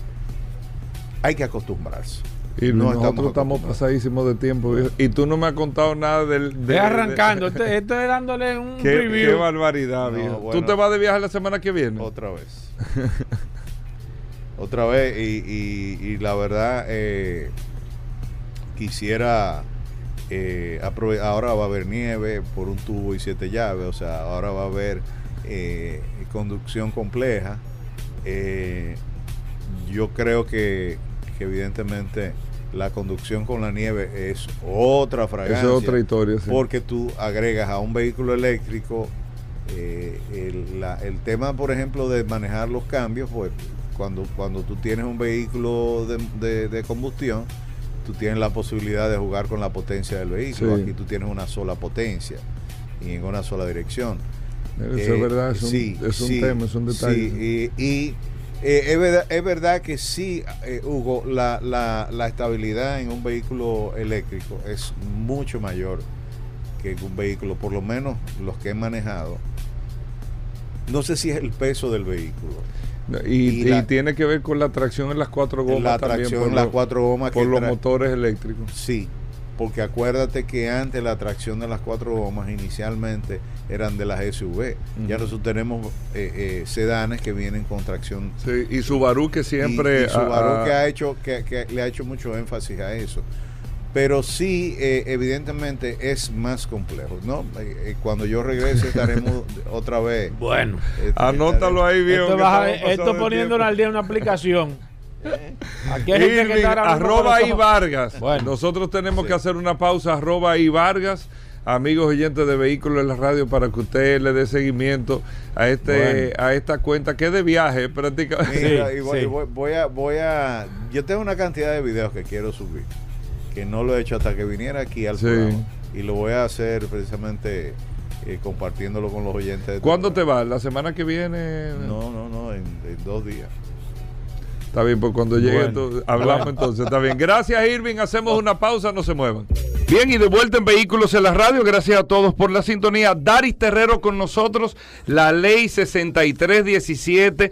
S3: hay que acostumbrarse.
S1: Y
S3: no
S1: nosotros
S3: estamos
S1: pasadísimos de tiempo. viejo. Y tú no me has contado nada del. de-
S2: arrancando,
S1: de-
S2: estoy, estoy dándole un
S1: Qué,
S2: preview.
S1: qué barbaridad,
S3: No,
S1: viejo.
S3: bueno.
S1: ¿Tú te vas de viaje la semana que viene?
S3: Otra vez. Otra vez. Y, y- y la verdad, eh, quisiera. eh, aprove- ahora va a haber nieve por un tubo y siete llaves. O sea, ahora va a haber eh, conducción compleja. Eh, yo creo que, que evidentemente la conducción con la nieve es otra fragancia.
S1: Esa es otra historia. sí.
S3: Porque tú agregas a un vehículo eléctrico eh, el, la- el tema, por ejemplo, de manejar los cambios, pues cuando, cuando tú tienes un vehículo de, de- de combustión, tú tienes la posibilidad de jugar con la potencia del vehículo.
S1: Sí.
S3: Aquí tú tienes una sola potencia y en una sola dirección.
S1: Eso
S3: Eh,
S1: es verdad, es un,
S3: sí,
S1: es un
S3: sí,
S1: tema, es un detalle.
S3: sí, y y, eh, es, verdad, es verdad que sí, eh, Hugo, la, la, la estabilidad en un vehículo eléctrico es mucho mayor que en un vehículo, por lo menos los que he manejado. No sé si es el peso del vehículo.
S1: y,
S3: y
S1: y
S3: la-
S1: tiene que ver con la tracción en las cuatro gomas
S3: la
S1: también.
S3: tracción
S1: por
S3: en las
S1: los-
S3: cuatro gomas
S1: por
S3: que
S1: los motores eléctricos.
S3: Sí, porque acuérdate que antes la tracción de las cuatro gomas inicialmente eran de las SUV. Ya
S1: Ujú.
S3: nosotros tenemos eh, eh, sedanes que vienen con tracción
S1: Sí, y Subaru que siempre.
S3: y, y Subaru
S1: ah,
S3: que ha hecho que, que le ha hecho mucho énfasis a eso pero sí, eh, evidentemente es más complejo, ¿no? Eh, eh, cuando yo regrese estaremos otra vez.
S2: Bueno,
S3: eh,
S1: Anótalo ahí, bien.
S2: esto, esto poniéndolo al día en una aplicación. Aquí hay gente que
S1: Irving,
S2: mismo
S1: arroba y Vargas.
S2: Bueno.
S1: Nosotros tenemos
S3: Sí.
S1: que hacer una pausa, arroba y Vargas. Amigos oyentes de Vehículos en la Radio, para que usted le dé seguimiento a este a esta cuenta que es de viaje prácticamente.
S3: Mira,
S2: Sí,
S3: y voy,
S2: sí.
S3: voy- voy a, voy a. Yo tengo una cantidad de videos que quiero subir, que no lo he hecho hasta que viniera aquí al
S1: Sí.
S3: programa. Y lo voy a hacer precisamente eh, compartiéndolo con los oyentes. de tu
S1: ¿Cuándo te vas? ¿La semana que viene?
S3: No, no, no, en, en dos días.
S1: Está bien, pues cuando llegue
S2: Bueno.
S1: esto, hablamos entonces. Está bien. Gracias, Irving. Hacemos una pausa, no se muevan. Bien, y de vuelta en Vehículos en la Radio. Gracias a todos por la sintonía. Daris Terrero con nosotros. La ley 6317.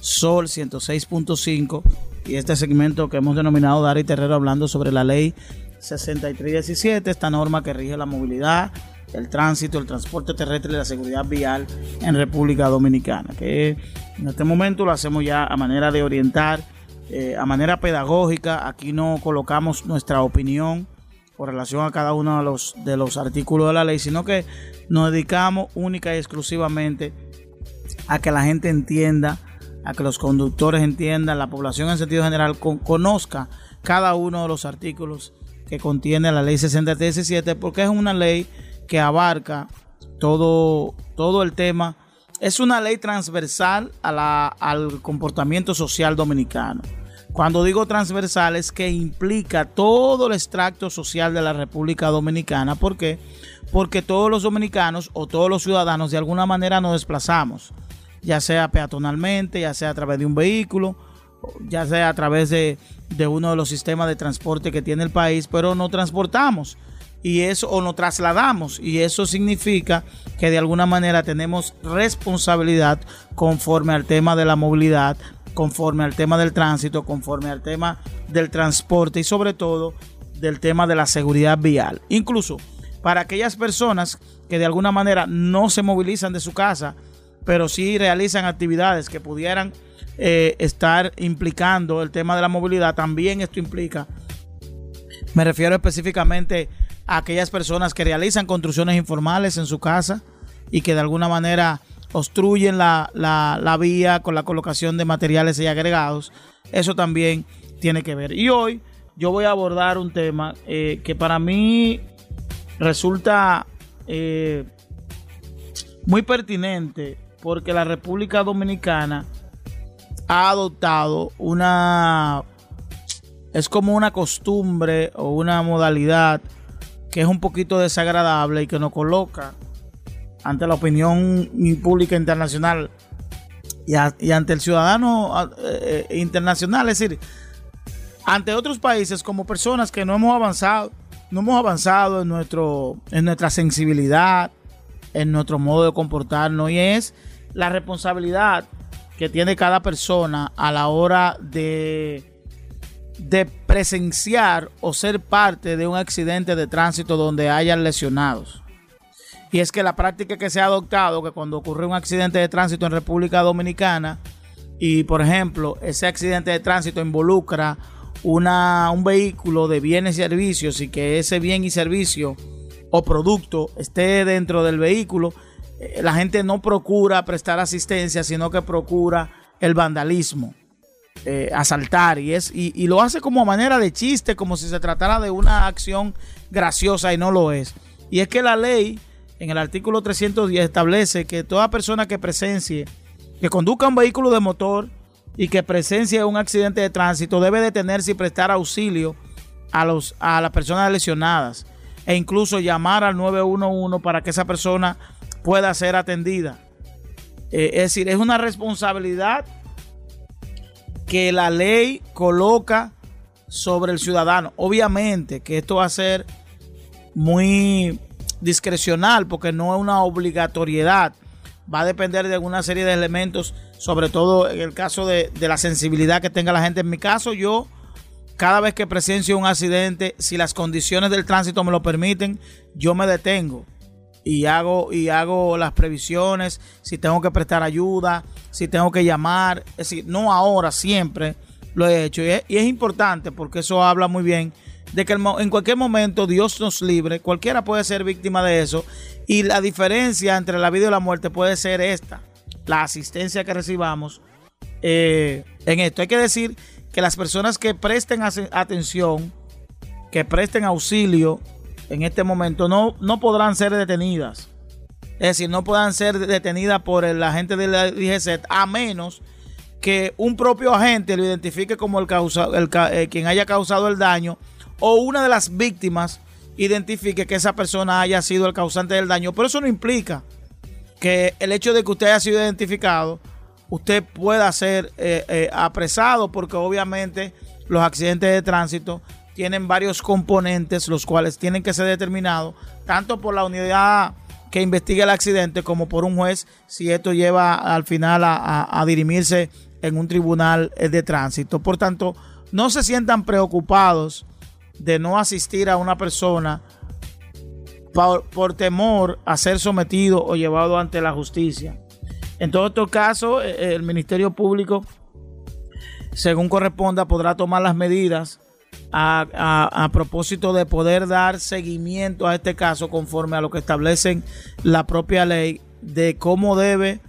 S4: Sol 106.5 y este segmento que hemos denominado Dari Terrero hablando sobre la ley 6317, esta norma que rige la movilidad, el tránsito, el transporte terrestre y la seguridad vial en República Dominicana, que en este momento lo hacemos ya a manera de orientar, eh, a manera pedagógica, aquí no colocamos nuestra opinión con relación a cada uno de los, de los artículos de la ley, sino que nos dedicamos única y exclusivamente a que la gente entienda, a que los conductores entiendan, la población en sentido general con- conozca cada uno de los artículos que contiene la ley 6317, porque es una ley que abarca todo, todo el tema. Es una ley transversal a la- al comportamiento social dominicano. Cuando digo transversal es que implica todo el extracto social de la República Dominicana. ¿Por qué? Porque todos los dominicanos o todos los ciudadanos de alguna manera nos desplazamos, ya sea peatonalmente, ya sea a través de un vehículo, ya sea a través de, uno de los sistemas de transporte que tiene el país, pero no transportamos y eso o nos trasladamos y eso significa que de alguna manera tenemos responsabilidad conforme al tema de la movilidad, conforme al tema del tránsito, conforme al tema del transporte y sobre todo del tema de la seguridad vial. Incluso para aquellas personas que de alguna manera no se movilizan de su casa, pero sí realizan actividades que pudieran eh, estar implicando el tema de la movilidad, también esto implica me refiero específicamente a aquellas personas que realizan construcciones informales en su casa y que de alguna manera obstruyen la, la- la vía con la colocación de materiales y agregados. Eso también tiene que ver. Y hoy yo voy a abordar un tema eh, que para mí resulta eh, muy pertinente porque la República Dominicana ha adoptado una es como una costumbre o una modalidad que es un poquito desagradable y que nos coloca ante la opinión pública internacional y, ante el ciudadano eh, internacional, es decir, ante otros países como personas que no hemos avanzado, no hemos avanzado en nuestro en nuestra sensibilidad, en nuestro modo de comportarnos y es la responsabilidad que tiene cada persona a la hora de de presenciar o ser parte de un accidente de tránsito donde hayan lesionados. Y es que la práctica que se ha adoptado, que cuando ocurre un accidente de tránsito en República Dominicana, y por ejemplo, ese accidente de tránsito involucra una, un vehículo de bienes y servicios y que ese bien y servicio o producto esté dentro del vehículo, eh, la gente no procura prestar asistencia, sino que procura el vandalismo eh, asaltar y es y, y lo hace como manera de chiste, como si se tratara de una acción graciosa y no lo es. Y es que la ley en el artículo 310 establece que toda persona que presencie, que conduzca un vehículo de motor y que presencie un accidente de tránsito debe detenerse y prestar auxilio a, los, a las personas lesionadas e incluso llamar al 911 para que esa persona pueda ser atendida. Eh, es decir, es una responsabilidad que la ley coloca sobre el ciudadano. Obviamente que esto va a ser muy discrecional porque no es una obligatoriedad. Va a depender de una serie de elementos, sobre todo en el caso de, de la sensibilidad que tenga la gente. En mi caso, yo cada vez que presencio un accidente, si las condiciones del tránsito me lo permiten, yo me detengo. Y hago y hago las previsiones, si tengo que prestar ayuda, si tengo que llamar, es decir, no ahora, siempre lo he hecho. Y es, importante porque eso habla muy bien de que en cualquier momento Dios nos libre, cualquiera puede ser víctima de eso. Y la diferencia entre la vida y la muerte puede ser esta, la asistencia que recibamos eh, en esto. Hay que decir que las personas que presten atención, que presten auxilio en este momento, no, no podrán ser detenidas. Es decir, no puedan ser detenidas por el agente de la a menos que un propio agente lo identifique como el, causa, el eh, quien haya causado el daño o una de las víctimas identifique que esa persona haya sido el causante del daño. Pero eso no implica que el hecho de que usted haya sido identificado usted pueda ser eh, eh, apresado porque obviamente los accidentes de tránsito tienen varios componentes los cuales tienen que ser determinados tanto por la unidad que investiga el accidente como por un juez si esto lleva al final a, dirimirse en un tribunal eh, de tránsito. Por tanto, no se sientan preocupados de no asistir a una persona por temor a ser sometido o llevado ante la justicia. En todo estos casos, eh, eh, el Ministerio Público, según corresponda, podrá tomar las medidas a, propósito de poder dar seguimiento a este caso conforme a lo que establecen la propia ley de cómo debe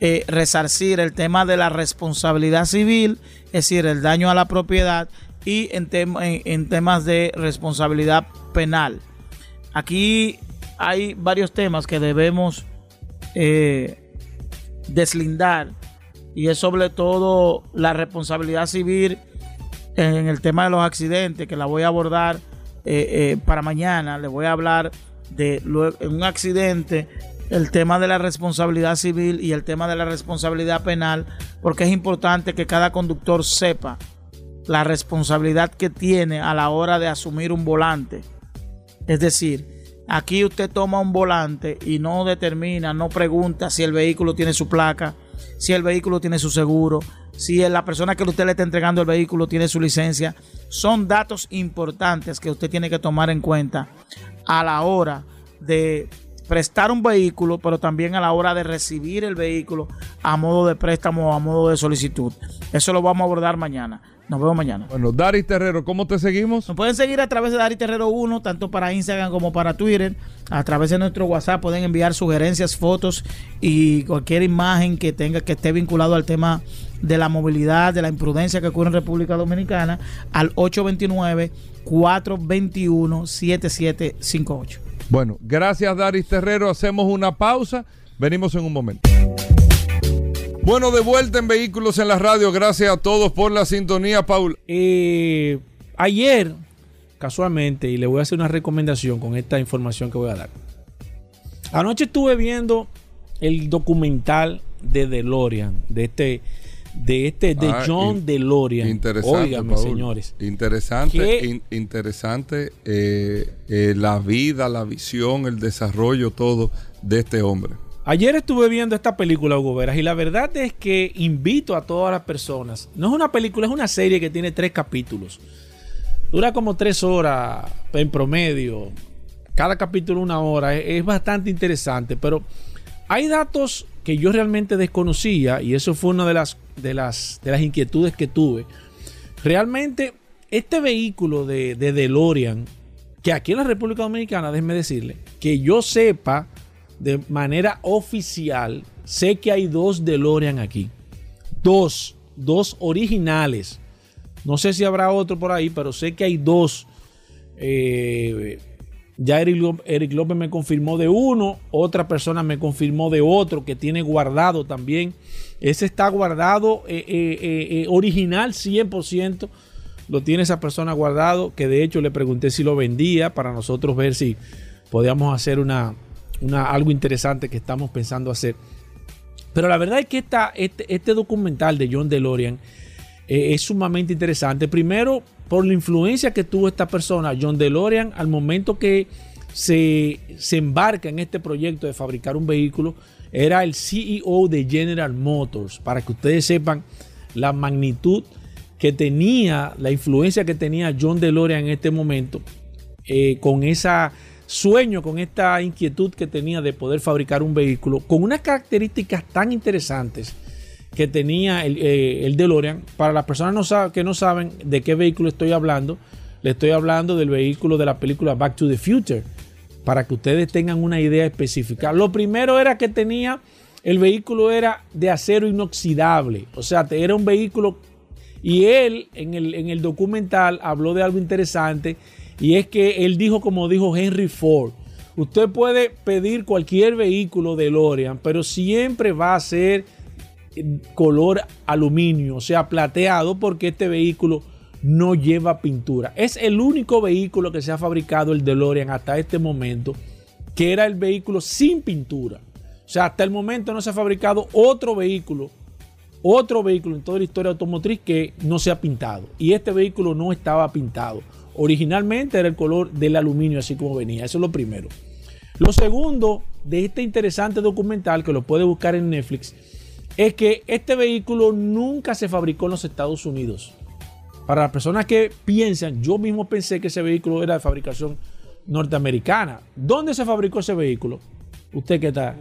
S4: eh, resarcir el tema de la responsabilidad civil, es decir, el daño a la propiedad y en temas de responsabilidad penal. Aquí hay varios temas que debemos deslindar y es sobre todo la responsabilidad civil en el tema de los accidentes que la voy a abordar eh, eh, para mañana. Le voy a hablar de un accidente, el tema de la responsabilidad civil y el tema de la responsabilidad penal, porque es importante que cada conductor sepa la responsabilidad que tiene a la hora de asumir un volante. Es decir, Aquí usted toma un volante y no determina, no pregunta si el vehículo tiene su placa, si el vehículo tiene su seguro, si la persona que usted le está entregando el vehículo tiene su licencia. Son datos importantes que usted tiene que tomar en cuenta a la hora de prestar un vehículo, pero también a la hora de recibir el vehículo a modo de préstamo o a modo de solicitud. Eso lo vamos a abordar mañana. Nos vemos mañana.
S1: Bueno, Dari Terrero, ¿cómo te seguimos?
S4: Nos pueden seguir a través de Dari Terrero 1, tanto para Instagram como para Twitter. A través de nuestro WhatsApp pueden enviar sugerencias, fotos y cualquier imagen que tenga que esté vinculado al tema de la movilidad, de la imprudencia que ocurre en República Dominicana al 829 421 7758.
S1: Bueno, gracias Daris Terrero. Hacemos una pausa. Venimos en un momento. Bueno, de vuelta en Vehículos en la Radio. Gracias a todos por la sintonía, Paul.
S2: Ayer, casualmente, y le voy a hacer una recomendación con esta información que voy a dar. Anoche estuve viendo el documental de DeLorean, de este de este de ah, John DeLorean.
S1: Interesante, señores. Interesante, interesante eh, eh, la vida, la visión, el desarrollo, todo de este hombre.
S2: Ayer estuve viendo esta película, Hugo Veras, y la verdad es que invito a todas las personas. No es una película, es una serie que tiene tres capítulos. Dura como tres horas en promedio. Cada capítulo una hora. Es, bastante interesante, pero hay datos que yo realmente desconocía y eso fue una de las, de las, de las inquietudes que tuve. Realmente, este vehículo de, de DeLorean, que aquí en la República Dominicana, déjeme decirle, que yo sepa de manera oficial, sé que hay dos DeLorean aquí. Dos, dos originales. No sé si habrá otro por ahí, pero sé que hay dos. Eh, ya Eric, López me confirmó de uno, otra persona me confirmó de otro que tiene guardado también. Ese está guardado eh, eh, original 100%. Lo tiene esa persona guardado, que de hecho le pregunté si lo vendía para nosotros ver si podíamos hacer una, algo interesante que estamos pensando hacer. Pero la verdad es que esta, este, este, documental de John DeLorean eh, es sumamente interesante. Primero, por la influencia que tuvo esta persona, John DeLorean, al momento que se, se embarca en este proyecto de fabricar un vehículo era el CEO de General Motors, para que ustedes sepan la magnitud que tenía, la influencia que tenía John DeLorean en este momento, eh, con ese sueño, con esta inquietud que tenía de poder fabricar un vehículo, con unas características tan interesantes que tenía el, eh, el DeLorean. Para las personas que no saben de qué vehículo estoy hablando, le estoy hablando del vehículo de la película Back to the Future, para que ustedes tengan una idea específica. Lo primero era que tenía, el vehículo era de acero inoxidable, o sea, era un vehículo y él en el, en el documental habló de algo interesante y es que él dijo como dijo Henry Ford, usted puede pedir cualquier vehículo de Lorian, pero siempre va a ser color aluminio, o sea, plateado, porque este vehículo no lleva pintura. Es el único vehículo que se ha fabricado el DeLorean hasta este momento que era el vehículo sin pintura. O sea, hasta el momento no se ha fabricado otro vehículo otro vehículo en toda la historia automotriz que no se ha pintado. Y este vehículo no estaba pintado. Originalmente era el color del aluminio, así como venía. Eso es lo primero. Lo segundo de este interesante documental, que lo puede buscar en Netflix, es que este vehículo nunca se fabricó en los Estados Unidos. Para las personas que piensan, yo mismo pensé que ese vehículo era de fabricación norteamericana. ¿Dónde se fabricó ese vehículo? Usted que está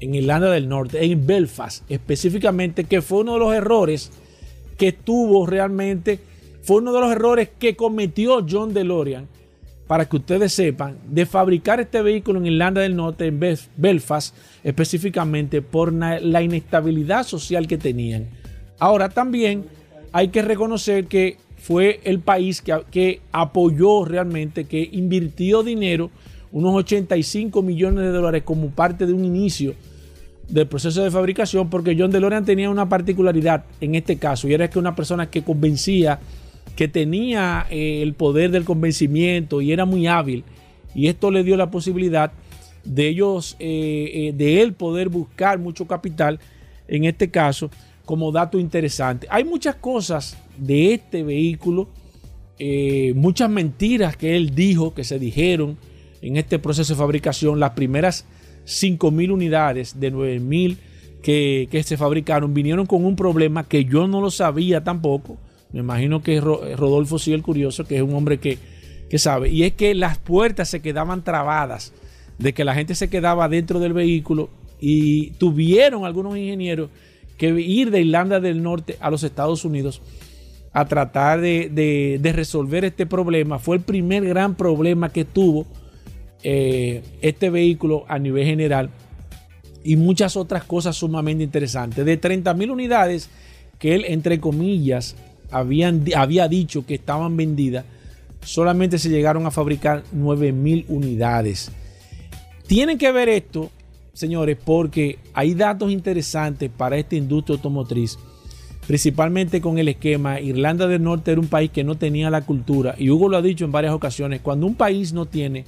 S2: en Irlanda del Norte, en Belfast específicamente, que fue uno de los errores que tuvo realmente, fue uno de los errores que cometió John DeLorean, para que ustedes sepan, de fabricar este vehículo en Irlanda del Norte, en Belfast, específicamente por la inestabilidad social que tenían. Ahora también hay que reconocer que fue el país que, que apoyó realmente, que invirtió dinero, unos 85 millones de dólares como parte de un inicio del proceso de fabricación, porque John DeLorean tenía una particularidad en este caso, y era que una persona que convencía, que tenía eh, el poder del convencimiento y era muy hábil, y esto le dio la posibilidad de ellos, eh, eh, de él poder buscar mucho capital, en este caso, como dato interesante. Hay muchas cosas de este vehículo, muchas mentiras que él dijo, que se dijeron en este proceso de fabricación, las primeras 5.000 unidades de 9.000 que, que se fabricaron vinieron con un problema que yo no lo sabía tampoco. Me imagino que Rodolfo sí el curioso, que es un hombre que, que sabe. Y es que las puertas se quedaban trabadas, de que la gente se quedaba dentro del vehículo y tuvieron algunos ingenieros que ir de Irlanda del Norte a los Estados Unidos a tratar de, de, resolver este problema. Fue el primer gran problema que tuvo eh, este vehículo a nivel general y muchas otras cosas sumamente interesantes. De 30 mil unidades que él, entre comillas, habían, había dicho que estaban vendidas, solamente se llegaron a fabricar 9 mil unidades. Tienen que ver esto, señores, porque hay datos interesantes para esta industria automotriz, principalmente con el esquema. Irlanda del Norte era un país que no tenía la cultura, y Hugo lo ha dicho en varias ocasiones, cuando un país no tiene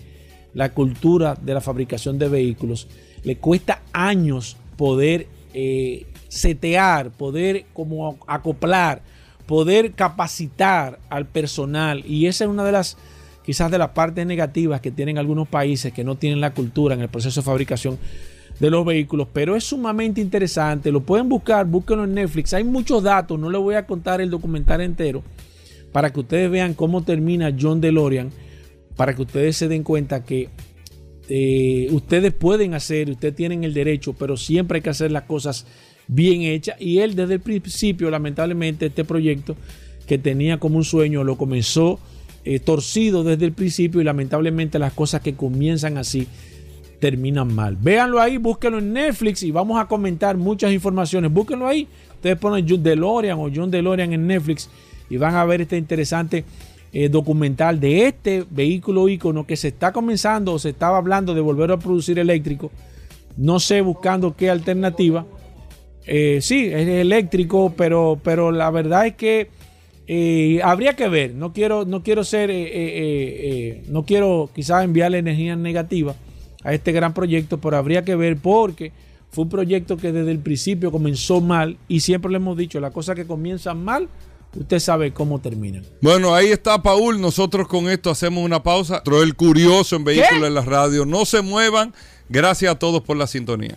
S2: la cultura de la fabricación de vehículos, le cuesta años poder eh, setear, poder como acoplar, poder capacitar al personal. Y esa es una de las, quizás de las partes negativas que tienen algunos países que no tienen la cultura en el proceso de fabricación de los vehículos, pero es sumamente interesante, lo pueden buscar, búsquenlo en Netflix, hay muchos datos, no les voy a contar el documental entero para que ustedes vean cómo termina John DeLorean para que ustedes se den cuenta que eh, ustedes pueden hacer, ustedes tienen el derecho, pero siempre hay que hacer las cosas bien hechas. Y él desde el principio, lamentablemente, este proyecto que tenía como un sueño lo comenzó eh, torcido desde el principio y lamentablemente las cosas que comienzan así terminan mal. Véanlo ahí, búsquenlo en Netflix y vamos a comentar muchas informaciones. Búsquenlo ahí. Ustedes ponen John DeLorean o John DeLorean en Netflix y van a ver este interesante eh, documental de este vehículo ícono que se está comenzando o se estaba hablando de volver a producir eléctrico. No sé buscando qué alternativa. Eh, sí, es eléctrico, pero, pero la verdad es que eh, habría que ver. No quiero, no quiero ser, no quiero quizás enviarle energía negativa a este gran proyecto, pero habría que ver porque fue un proyecto que desde el principio comenzó mal y siempre le hemos dicho, las cosas que comienzan mal usted sabe cómo terminan.
S1: Bueno, ahí está Paul. Nosotros con esto hacemos una pausa. El curioso en Vehículos en la Radio. No se muevan. Gracias a todos por la sintonía.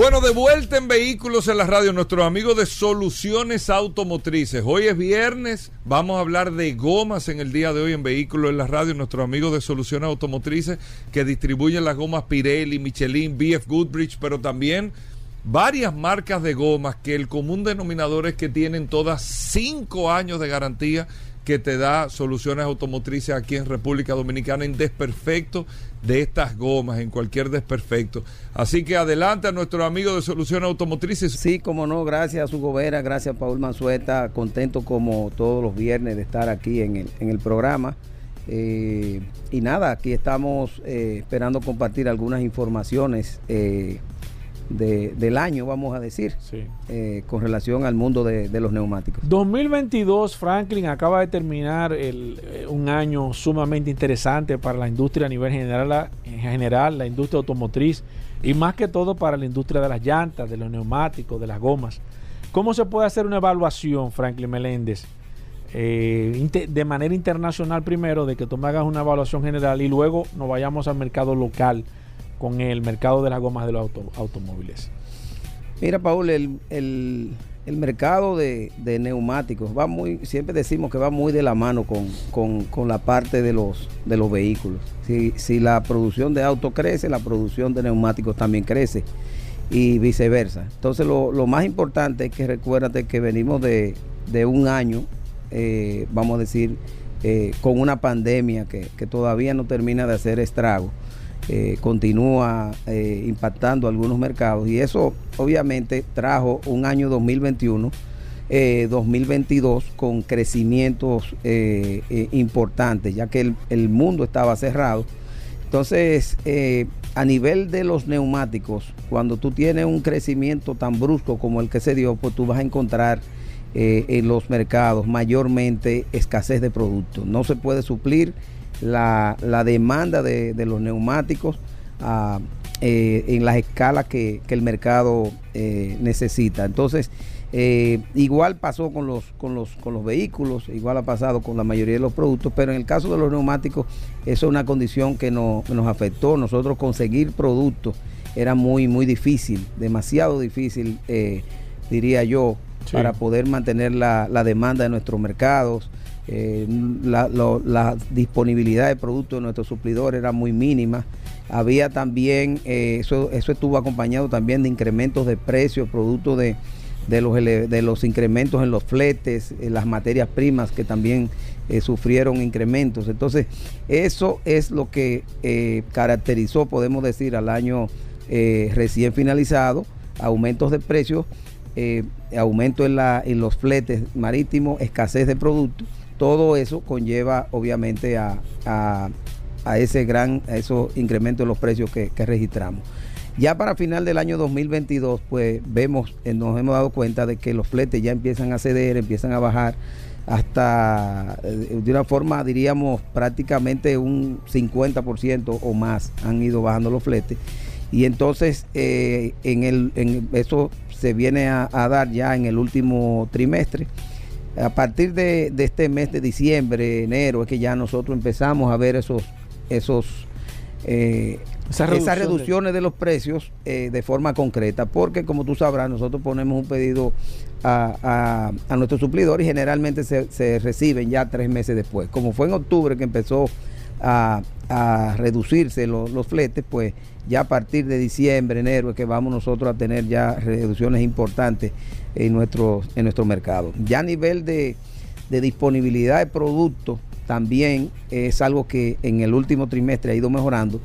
S1: Bueno, de vuelta en Vehículos en la Radio, nuestros amigos de Soluciones Automotrices. Hoy es viernes, vamos a hablar de gomas en el día de hoy en Vehículos en la Radio, nuestros amigos de Soluciones Automotrices que distribuyen las gomas Pirelli, Michelin, BF Goodrich, pero también varias marcas de gomas que el común denominador es que tienen todas cinco años de garantía que te da soluciones automotrices aquí en República Dominicana en desperfecto de estas gomas, en cualquier desperfecto. Así que adelante a nuestro amigo de Soluciones Automotrices.
S5: Sí, como no, gracias a su gobera, gracias a Paul Manzueta, contento como todos los viernes de estar aquí en el, en el programa. Eh, y nada, aquí estamos eh, esperando compartir algunas informaciones eh, de, del año, vamos a decir,
S2: Sí.
S5: eh, con relación al mundo de, de los neumáticos.
S2: 2022, Franklin acaba de terminar el, eh, un año sumamente interesante para la industria a nivel general, la- en general, la industria automotriz y más que todo para la industria de las llantas, de los neumáticos, de las gomas. ¿Cómo se puede hacer una evaluación, Franklin Meléndez? Eh, de manera internacional primero, de que tú me hagas una evaluación general y luego nos vayamos al mercado local con el mercado de las gomas de los auto- automóviles.
S5: Mira, Paul, el, el- el mercado de, de neumáticos va muy, siempre decimos que va muy de la mano con, con- con la parte de los, de los vehículos. Si, si la producción de autos crece, la producción de neumáticos también crece y viceversa. Entonces, lo, lo más importante es que recuérdate que venimos de, de un año, eh, vamos a decir, eh, con una pandemia que, que todavía no termina de hacer estrago eh, continúa eh, impactando algunos mercados y eso obviamente trajo un año 2021, eh, 2022 con crecimientos eh, eh, importantes, ya que el, el mundo estaba cerrado. Entonces, eh, a nivel de los neumáticos, cuando tú tienes un crecimiento tan brusco como el que se dio, pues tú vas a encontrar eh, en los mercados mayormente escasez de productos. No se puede suplir la, la demanda de, de los neumáticos ah, eh, en las escalas que, que el mercado eh, necesita. Entonces, eh, igual pasó con los, con, los, con los vehículos, igual ha pasado con la mayoría de los productos, pero en el caso de los neumáticos, eso es una condición que, no- nos afectó. Nosotros conseguir productos era muy, muy difícil, demasiado difícil, eh, diría yo,
S2: Sí.
S5: para poder mantener la, la demanda de nuestros mercados. Eh, la, disponibilidad de productos de nuestros suplidores era muy mínima. Había también, eh, eso, eso estuvo acompañado también de incrementos de precios, producto de, de, los, de los incrementos en los fletes, en las materias primas que también eh, sufrieron incrementos. Entonces, eso es lo que eh, caracterizó, podemos decir, al año eh, recién finalizado, aumentos de precios, eh, aumento en, la, en los fletes marítimos, escasez de productos. Todo eso conlleva obviamente a, a- ese gran, a esos incrementos en los precios que, registramos. Ya para final del año 2022, pues vemos, eh, nos hemos dado cuenta de que los fletes ya empiezan a ceder, empiezan a bajar hasta eh, de una forma, diríamos, prácticamente un 50% o más han ido bajando los fletes. Y entonces eh, en el, en eso se viene a dar ya en el último trimestre. A partir de, de este mes de diciembre, enero, es que ya nosotros empezamos a ver esos, esos eh,
S2: Esa
S5: esas
S2: de-
S5: reducciones de, los precios eh, de forma concreta, porque como tú sabrás, nosotros ponemos un pedido a, a- a nuestro suplidor y generalmente se, se reciben ya tres meses después. Como fue en octubre que empezó a, a reducirse lo- los fletes, pues ya a partir de diciembre, enero es que vamos nosotros a tener ya reducciones importantes en nuestro, en mercado. Ya a nivel de, de disponibilidad de productos también es algo que en el último trimestre ha ido mejorando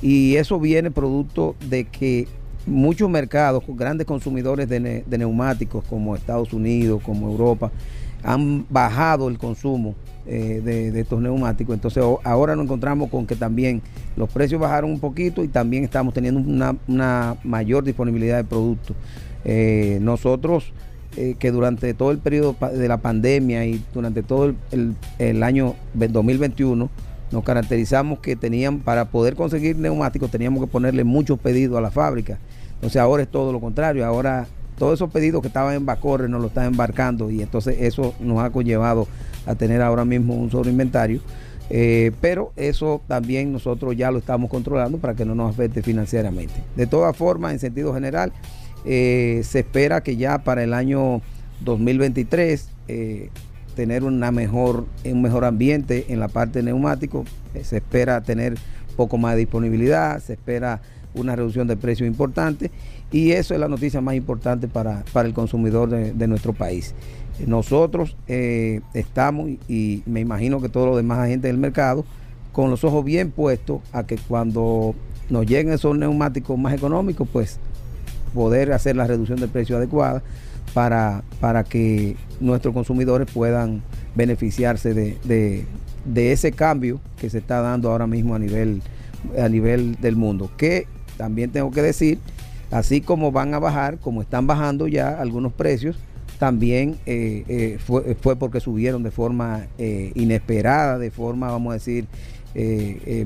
S5: y eso viene producto de que muchos mercados, grandes consumidores de, de neumáticos como Estados Unidos, como Europa, han bajado el consumo eh, de, estos neumáticos. Entonces ahora nos encontramos con que también los precios bajaron un poquito y también estamos teniendo una, mayor disponibilidad de productos. Eh, nosotros eh, que durante todo el periodo de la pandemia y durante todo el, año ve- 2021 nos caracterizamos que tenían para poder conseguir neumáticos teníamos que ponerle muchos pedidos a la fábrica. Entonces ahora es todo lo contrario, ahora todos esos pedidos que estaban en Bacorre nos lo están embarcando y entonces eso nos ha conllevado a tener ahora mismo un sobreinventario. Eh, pero eso también nosotros ya lo estamos controlando para que no nos afecte financieramente. De todas formas, en sentido general, eh, se espera que ya para el año 2023 eh, tener una mejor, un mejor ambiente en la parte de neumáticos. se espera tener poco más de disponibilidad, se espera una reducción de precios importante y eso es la noticia más importante para, el consumidor de, nuestro país. Nosotros eh, estamos, y me imagino que todos los demás agentes del mercado, con los ojos bien puestos a que cuando nos lleguen esos neumáticos más económicos, pues poder hacer la reducción de precio adecuada para, para que nuestros consumidores puedan beneficiarse de, de, ese cambio que se está dando ahora mismo a nivel, a nivel del mundo. Que también tengo que decir, así como van a bajar, como están bajando ya algunos precios, también eh, eh, fue, fue, porque subieron de forma eh, inesperada, de forma, vamos a decir,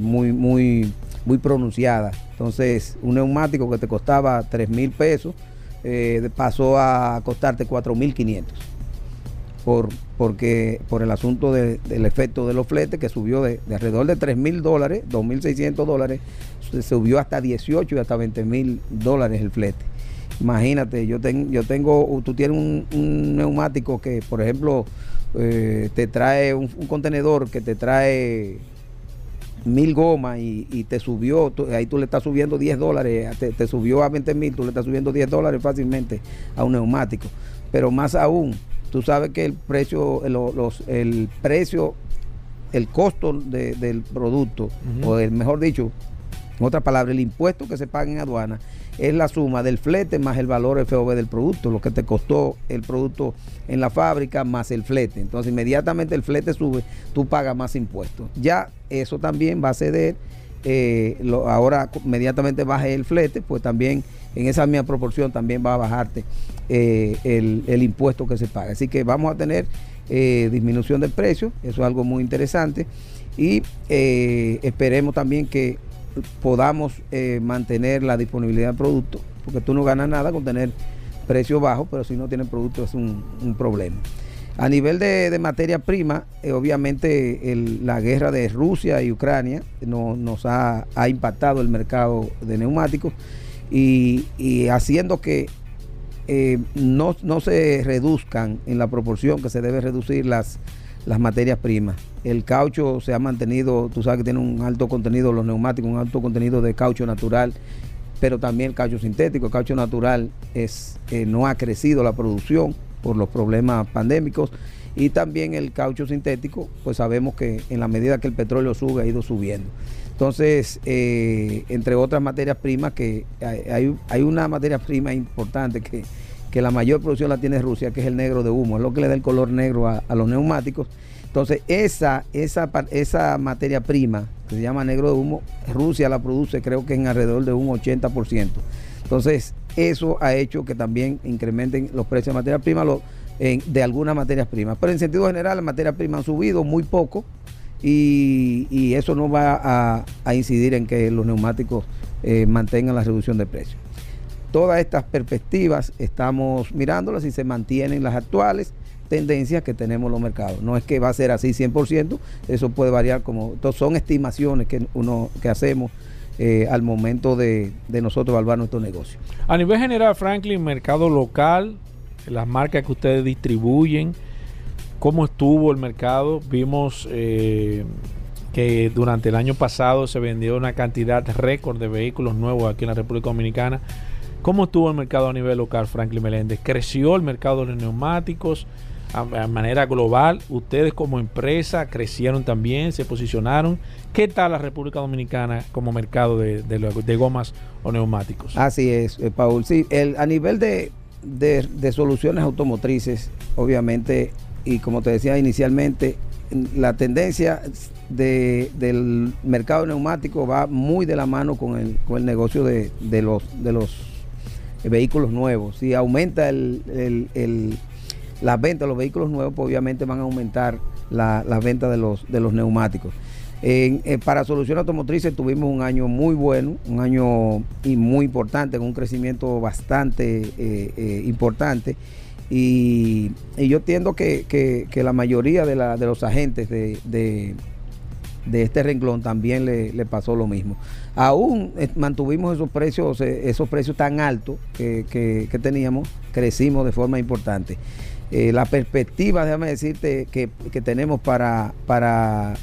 S5: muy, muy, muy pronunciada. Entonces, un neumático que te costaba 3 mil pesos pasó a costarte 4 mil 500. Por, porque, por el asunto del efecto de los fletes que subió de, alrededor de 3 mil dólares, 2.600 dólares, subió hasta 18 y hasta 20 mil dólares el flete. Imagínate, yo, yo tengo, tú tienes un, neumático que, por ejemplo, eh, te trae un, contenedor que te trae mil gomas y, te subió, ahí tú le estás subiendo 10 dólares, te, subió a 20 mil, tú le estás subiendo 10 dólares fácilmente a un neumático. Pero más aún, tú sabes que el precio, los, el precio, el costo del producto, o el mejor dicho, en otras palabras, el impuesto que se paga en aduana es la suma del flete más el valor FOB del producto, lo que te costó el producto en la fábrica más el flete. Entonces, inmediatamente el flete sube, tú pagas más impuestos. Ya eso también va a ceder. Eh, ahora inmediatamente baje el flete, pues también en esa misma proporción también va a bajarte eh, el, impuesto que se paga. Así que vamos a tener eh, disminución del precio, eso es algo muy interesante. Y esperemos también que podamos eh, mantener la disponibilidad de producto, porque tú no ganas nada con tener precios bajos, pero si no tienes producto es un, problema. A nivel de, materia prima, eh, obviamente la guerra de Rusia y Ucrania nos ha, impactado el mercado de neumáticos y, haciendo que eh, no, no se reduzcan en la proporción que se debe reducir las, las materias primas. El caucho se ha mantenido, tú sabes que tiene un alto contenido, los neumáticos, un alto contenido de caucho natural, pero también el caucho sintético. El caucho natural es, eh, no ha crecido la producción por los problemas pandémicos y también el caucho sintético, pues sabemos que en la medida que el petróleo sube ha ido subiendo. Entonces, eh, entre otras materias primas, que hay, hay una materia prima importante que que la mayor producción la tiene Rusia, que es el negro de humo, es lo que le da el color negro a, los neumáticos. Entonces, esa, esa, esa materia prima, que se llama negro de humo, Rusia la produce creo que en alrededor de un 80%. Entonces, eso ha hecho que también incrementen los precios de materia prima de algunas materias primas. Pero en sentido general, las materias primas han subido muy poco y, eso no va a, incidir en que los neumáticos eh, mantengan la reducción de precios. Todas estas perspectivas estamos mirándolas y se mantienen las actuales tendencias que tenemos los mercados. No es que va a ser así 100%, eso puede variar como... son estimaciones que, uno, que hacemos eh, al momento de, nosotros evaluar nuestro negocio.
S2: A nivel general, Franklin, mercado local, las marcas que ustedes distribuyen, ¿cómo estuvo el mercado? Vimos eh, que durante el año pasado se vendió una cantidad récord de vehículos nuevos aquí en la República Dominicana. ¿Cómo estuvo el mercado a nivel local, Franklin Meléndez? ¿Creció el mercado de los neumáticos a, manera global? ¿Ustedes como empresa crecieron también, se posicionaron? ¿Qué tal la República Dominicana como mercado de, de, gomas o neumáticos?
S5: Así es, eh, Paul. Sí, el, a nivel de, de soluciones automotrices, obviamente, y como te decía inicialmente, la tendencia del mercado neumático va muy de la mano con el, con el negocio de, de, los, de los vehículos nuevos. Si aumenta el, el, de los vehículos nuevos, pues obviamente van a aumentar las ventas de los, de los neumáticos. Eh, para soluciones automotrices tuvimos un año muy bueno, un año y muy importante, con un crecimiento bastante eh, eh, importante. Y, y yo entiendo que, que- que la mayoría de, la- de los agentes de, de- de este renglón también le, le pasó lo mismo. Aún eh, mantuvimos esos precios, eh, esos precios tan altos que, que- teníamos, crecimos de forma importante. Eh, la perspectiva, déjame decirte, que, que tenemos para, para,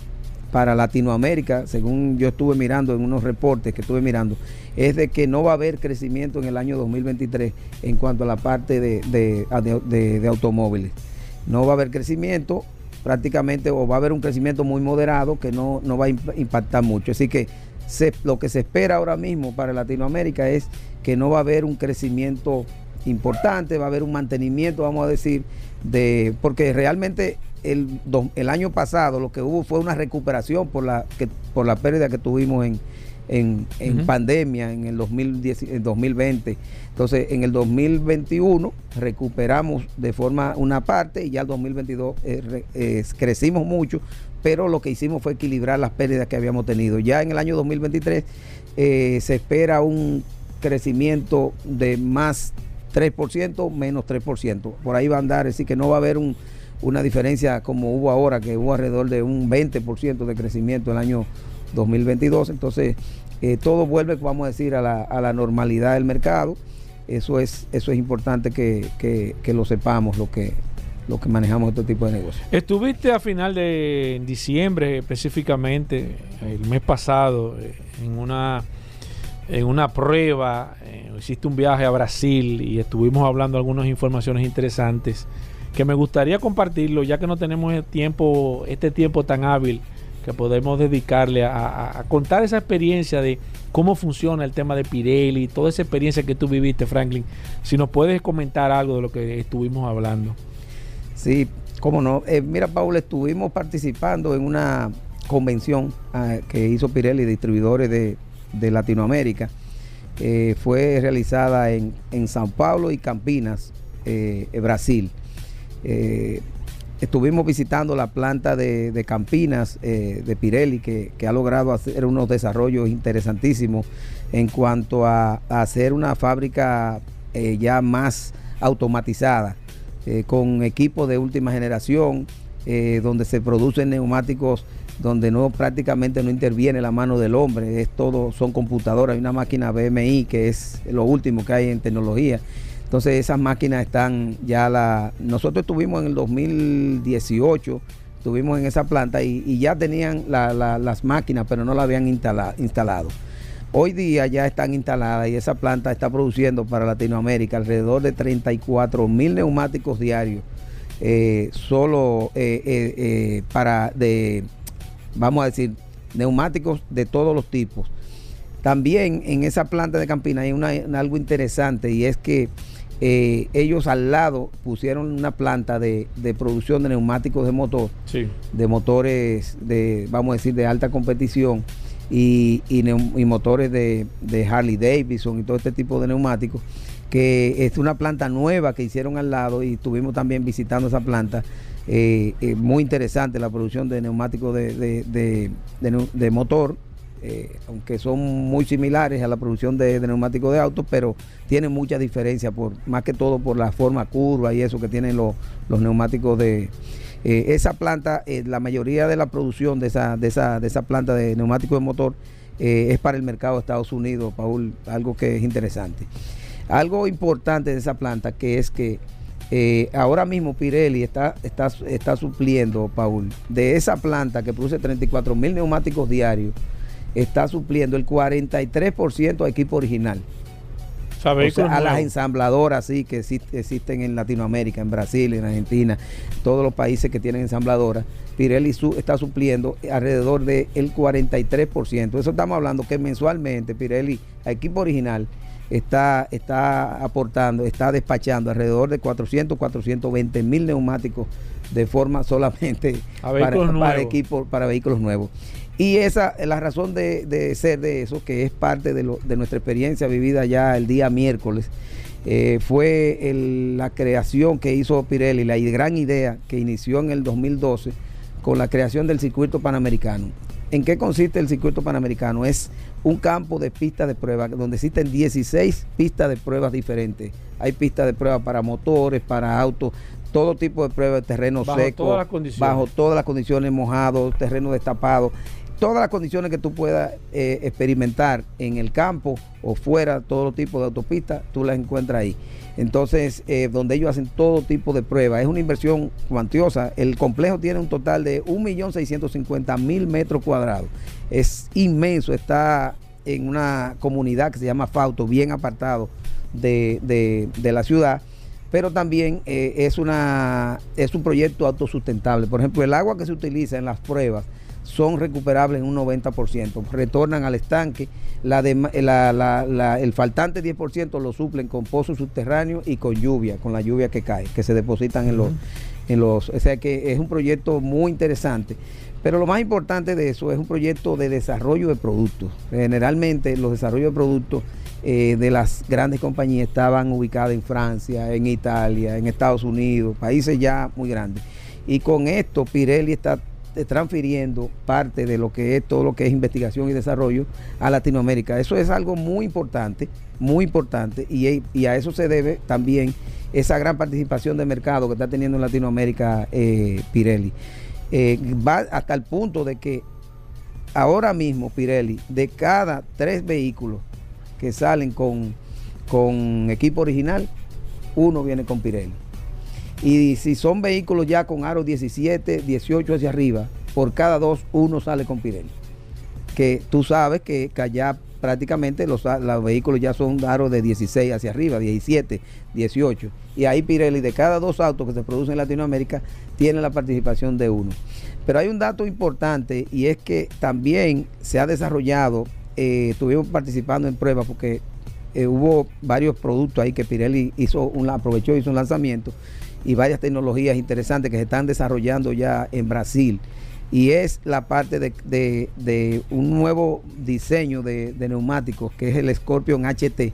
S5: para Latinoamérica, según yo estuve mirando en unos reportes que estuve mirando, es de que no va a haber crecimiento en el año 2023 en cuanto a la parte de, de- de- automóviles. No va a haber crecimiento prácticamente o va a haber un crecimiento muy moderado que no, no va a imp- impactar mucho. Así que se- lo que se espera ahora mismo para Latinoamérica es que no va a haber un crecimiento importante, va a haber un mantenimiento, vamos a decir, de porque realmente el, el año pasado lo que hubo fue una recuperación por la, que, por la pérdida que tuvimos en, en, en pandemia en el 2010, en 2020. Entonces, en el 2021 recuperamos de forma una parte y ya el 2022 eh, eh, crecimos mucho, pero lo que hicimos fue equilibrar las pérdidas que habíamos tenido. Ya en el año 2023 eh, se espera un crecimiento de más 3%, menos 3%. Por ahí va a andar, decir, que no va a haber un- una diferencia como hubo ahora, que hubo alrededor de un 20% de crecimiento el año 2022. Entonces, eh, todo vuelve, vamos a decir, a la, normalidad del mercado. Eso es, eso es importante que lo sepamos, lo que, lo que manejamos este tipo de negocios.
S2: Estuviste a final de diciembre específicamente, el mes pasado, eh, en una en una prueba, eh, hiciste un viaje a Brasil y estuvimos hablando algunas informaciones interesantes que me gustaría compartirlo ya que no tenemos el tiempo, este tiempo tan hábil que podemos dedicarle a- a contar esa experiencia de cómo funciona el tema de Pirelli, toda esa experiencia que tú viviste, Franklin. Si nos puedes comentar algo de lo que estuvimos hablando.
S5: Sí, cómo no. Eh, mira, Paul, estuvimos participando en una convención ah, que hizo Pirelli, distribuidores de, de Latinoamérica. Fue realizada en, en Sao Paulo y Campinas, eh, Brasil. Eh, estuvimos visitando la planta de, de Campinas de Pirelli, que, que ha logrado hacer unos desarrollos interesantísimos en cuanto a, hacer una fábrica ya más automatizada eh, con equipos de última generación, eh, donde se producen neumáticos donde no prácticamente no interviene la mano del hombre, es todo, son computadoras, hay una máquina BMI que es lo último que hay en tecnología. Entonces esas máquinas están ya la. Nosotros estuvimos en el 2018, estuvimos en esa planta y, ya tenían la- la- las máquinas, pero no la habían instala- instalado. Hoy día ya están instaladas y esa planta está produciendo para Latinoamérica alrededor de 34 mil neumáticos diarios, eh, solo eh, eh, para de, vamos a decir, neumáticos de todos los tipos. También en esa planta de Campina hay una, algo interesante y es que eh, ellos al lado pusieron una planta de, de producción de neumáticos de motor
S2: Sí.
S5: de motores de, vamos a decir, de alta competición y, y y motores de, de Harley Davidson y todo este tipo de neumáticos, que es una planta nueva que hicieron al lado y estuvimos también visitando esa planta. Eh, eh, muy interesante la producción de neumáticos de, de- de- motor, eh, aunque son muy similares a la producción de, de neumáticos de autos, pero tienen mucha diferencia, por, más que todo por la forma curva y eso que tienen los, los neumáticos de, eh, esa planta, eh, la mayoría de la producción de esa, de esa, de esa planta de neumáticos de motor eh, es para el mercado de Estados Unidos, Paul, algo que es interesante. Algo importante de esa planta que es que ahora mismo Pirelli está, está, está supliendo, Paul, de esa planta que produce 34 mil neumáticos diarios, está supliendo el 43% a equipo original.
S2: O sea,
S5: O sea,
S2: vehículos
S5: a las ensambladoras sí que exist- existen en Latinoamérica, en Brasil, en Argentina, todos los países que tienen ensambladoras, Pirelli su- está supliendo alrededor del 43%. Eso estamos hablando que mensualmente Pirelli, a equipo original, está, está aportando, está despachando alrededor de 400, 420 mil neumáticos de forma solamente para, para para vehículos nuevos. Y esa es la razón de, de ser de eso, que es parte de, lo- de nuestra experiencia vivida ya el día miércoles, eh, fue el- la creación que hizo Pirelli, la gran idea que inició en el 2012 con la creación del circuito panamericano. ¿En qué consiste el circuito panamericano? Es un campo de pistas de prueba donde existen 16 pistas de pruebas diferentes. Hay pistas de prueba para motores, para autos, todo tipo de pruebas terreno
S2: Bajo
S5: seco,
S2: todas las condiciones.
S5: bajo todas las condiciones, mojados, terreno destapado, todas las condiciones que tú puedas eh, experimentar en el campo o fuera, todo tipo de autopistas, tú las encuentras ahí. Entonces, eh, donde ellos hacen todo tipo de pruebas. Es una inversión cuantiosa. El complejo tiene un total de 1.650.000 metros cuadrados. Es inmenso. Está en una comunidad que se llama Fauto, bien apartado de, de- de la ciudad. Pero también eh, es, una, es un proyecto autosustentable. Por ejemplo, el agua que se utiliza en las pruebas son recuperables en un 90%, retornan al estanque, la la- la- el faltante 10% lo suplen con pozos subterráneos y con lluvia, con la lluvia que cae, que se depositan en los, en los, o sea que es un proyecto muy interesante. Pero lo más importante de eso es un proyecto de desarrollo de productos. Generalmente los desarrollos de productos eh, de las grandes compañías estaban ubicadas en Francia, en Italia, en Estados Unidos, países ya muy grandes. Y con esto Pirelli está eh, transfiriendo parte de lo que es todo lo que es investigación y desarrollo a Latinoamérica. Eso es algo muy importante, muy importante, y, y a eso se debe también esa gran participación de mercado que está teniendo en Latinoamérica eh, Pirelli. Eh, va hasta el punto de que ahora mismo Pirelli, de cada tres vehículos que salen con, con equipo original, uno viene con Pirelli. Y si son vehículos ya con aro 17, 18 hacia arriba, por cada dos, uno sale con Pirelli. Que tú sabes que, que allá prácticamente los, los vehículos ya son aros de 16 hacia arriba, 17, 18. Y ahí Pirelli, de cada dos autos que se producen en Latinoamérica, tiene la participación de uno. Pero hay un dato importante y es que también se ha desarrollado, eh, estuvimos participando en pruebas porque eh, hubo varios productos ahí que Pirelli hizo un, aprovechó, hizo un lanzamiento y varias tecnologías interesantes que se están desarrollando ya en Brasil. Y es la parte de, de, un nuevo diseño de, neumáticos que es el Scorpion HT,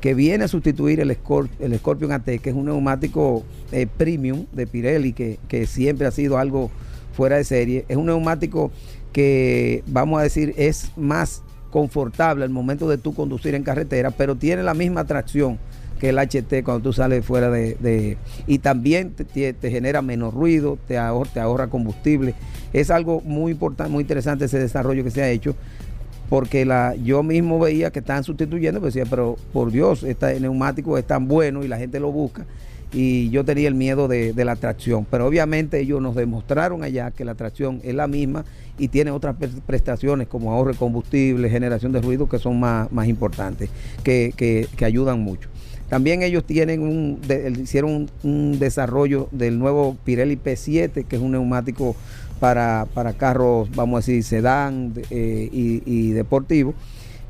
S5: que viene a sustituir el Scorpion AT, que es un neumático eh, premium de Pirelli, que, que siempre ha sido algo fuera de serie. Es un neumático que, vamos a decir, es más confortable al momento de tú conducir en carretera, pero tiene la misma tracción que el HT cuando tú sales fuera de... y también te, genera menos ruido, te ahorra, combustible. Es algo muy importante, muy interesante ese desarrollo que se ha hecho, porque la, yo mismo veía que estaban sustituyendo, pues decía, pero por Dios, este neumático es tan bueno y la gente lo busca. Y yo tenía el miedo de, de la tracción, pero obviamente ellos nos demostraron allá que la tracción es la misma y tiene otras prestaciones como ahorro de combustible, generación de ruido que son más, más importantes, que, que, que ayudan mucho. También ellos tienen hicieron un, un, desarrollo del nuevo Pirelli P7, que es un neumático para, para carros, vamos a decir, sedán eh, y, y deportivos.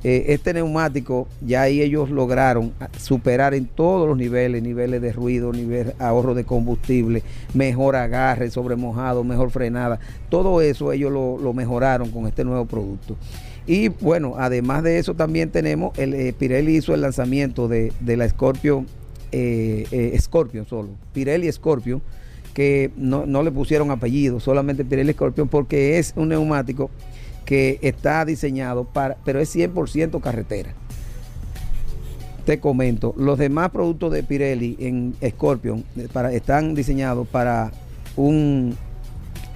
S5: Eh, este neumático ya ahí ellos lograron superar en todos los niveles, niveles de ruido, nivel ahorro de combustible, mejor agarre sobre mojado, mejor frenada. Todo eso ellos lo, mejoraron con este nuevo producto. Y bueno, además de eso también tenemos, el eh, Pirelli hizo el lanzamiento de, de la Scorpio, eh, eh, Scorpion solo, Pirelli Scorpion, que no, no, le pusieron apellido, solamente Pirelli Scorpion, porque es un neumático que está diseñado para, pero es 100% carretera. Te comento, los demás productos de Pirelli en Scorpion para, están diseñados para un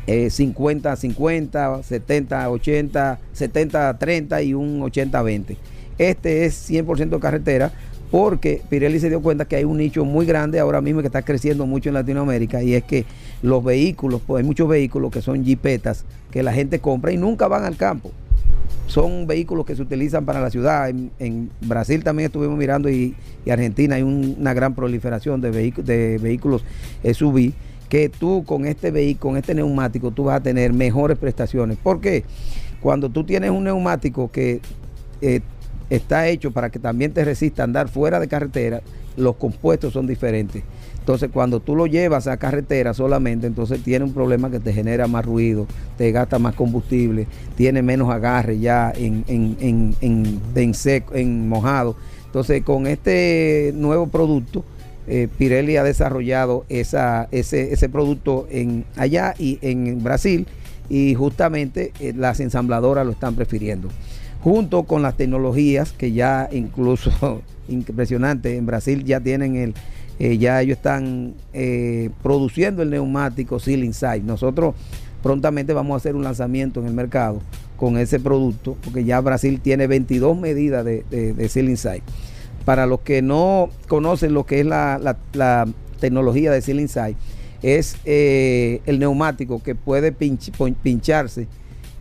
S5: eh, 50 50, 70 80, 70 30 y un 80 20. Este es 100% carretera porque Pirelli se dio cuenta que hay un nicho muy grande ahora mismo que está creciendo mucho en Latinoamérica y es que los vehículos, pues hay muchos vehículos que son jipetas que la gente compra y nunca van al campo. Son vehículos que se utilizan para la ciudad. En, Brasil también estuvimos mirando y, Argentina hay un, una gran proliferación de, vehículos, vehículos SUV que tú con este vehículo, con este neumático, tú vas a tener mejores prestaciones. ¿Por qué? Cuando tú tienes un neumático que eh, está hecho para que también te resista andar fuera de carretera, los compuestos son diferentes. Entonces, cuando tú lo llevas a carretera solamente, entonces tiene un problema que te genera más ruido, te gasta más combustible, tiene menos agarre ya en, en, en, en, seco, mojado. Entonces, con este nuevo producto, eh, Pirelli ha desarrollado esa, ese, ese producto en, allá y en Brasil y justamente eh, las ensambladoras lo están prefiriendo. Junto con las tecnologías que ya incluso impresionante, en Brasil ya tienen el, eh, ya ellos están eh, produciendo el neumático Seal Inside. Nosotros prontamente vamos a hacer un lanzamiento en el mercado con ese producto, porque ya Brasil tiene 22 medidas de, de, Seal Inside. Para los que no conocen lo que es la, tecnología de Seal Inside, es eh, el neumático que puede pincharse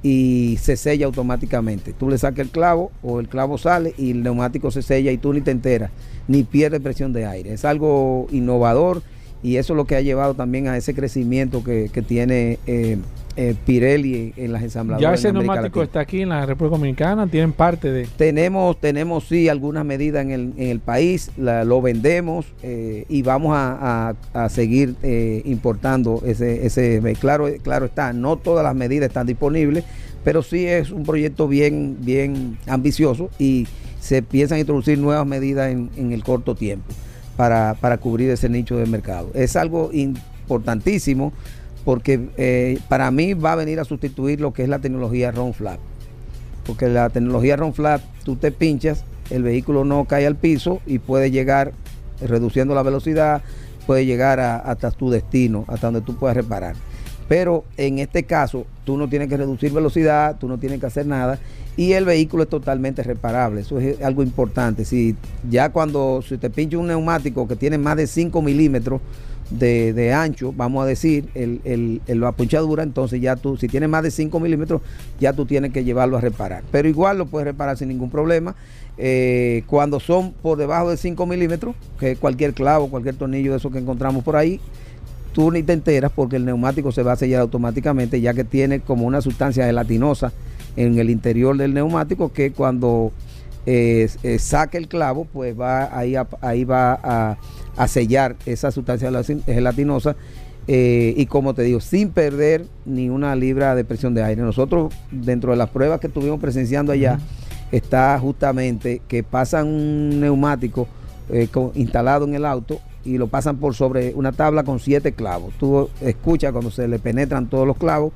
S5: y se sella automáticamente. Tú le sacas el clavo o el clavo sale y el neumático se sella y tú ni te enteras, ni pierde presión de aire. Es algo innovador y eso es lo que ha llevado también a ese crecimiento que, tiene eh, eh, Pirelli en las ensambladoras.
S2: Ya ese neumático está aquí en la República Dominicana, tienen parte de...
S5: Tenemos, tenemos sí algunas medidas en el, en el país, lo vendemos eh, y vamos a, seguir importando ese, ese, claro, claro está, no todas las medidas están disponibles, pero sí es un proyecto bien, bien ambicioso y se piensan introducir nuevas medidas en, en el corto tiempo para, cubrir ese nicho de mercado. Es algo importantísimo porque eh, para mí va a venir a sustituir lo que es la tecnología Ron Flap. Porque la tecnología Ron Flap, tú te pinchas, el vehículo no cae al piso y puede llegar reduciendo la velocidad, puede llegar hasta tu destino, hasta donde tú puedas reparar. Pero en este caso, tú no tienes que reducir velocidad, tú no tienes que hacer nada y el vehículo es totalmente reparable. Eso es algo importante. Si ya cuando se te pincha un neumático que tiene más de 5 milímetros de, ancho, vamos a decir, el, la punchadura, entonces ya tú, si tiene más de 5 milímetros, ya tú tienes que llevarlo a reparar. Pero igual lo puedes reparar sin ningún problema. Eh, cuando son por debajo de 5 milímetros, que cualquier clavo, cualquier tornillo de esos que encontramos por ahí, tú ni te enteras porque el neumático se va a sellar automáticamente ya que tiene como una sustancia gelatinosa en el interior del neumático que cuando eh, eh, saque el clavo pues va ahí, ahí va a, sellar esa sustancia gelatinosa eh, y como te digo sin perder ni una libra de presión de aire nosotros dentro de las pruebas que estuvimos presenciando allá está justamente que pasan un neumático instalado en el auto y lo pasan por sobre una tabla con siete clavos. Tú escuchas cuando se le penetran todos los clavos,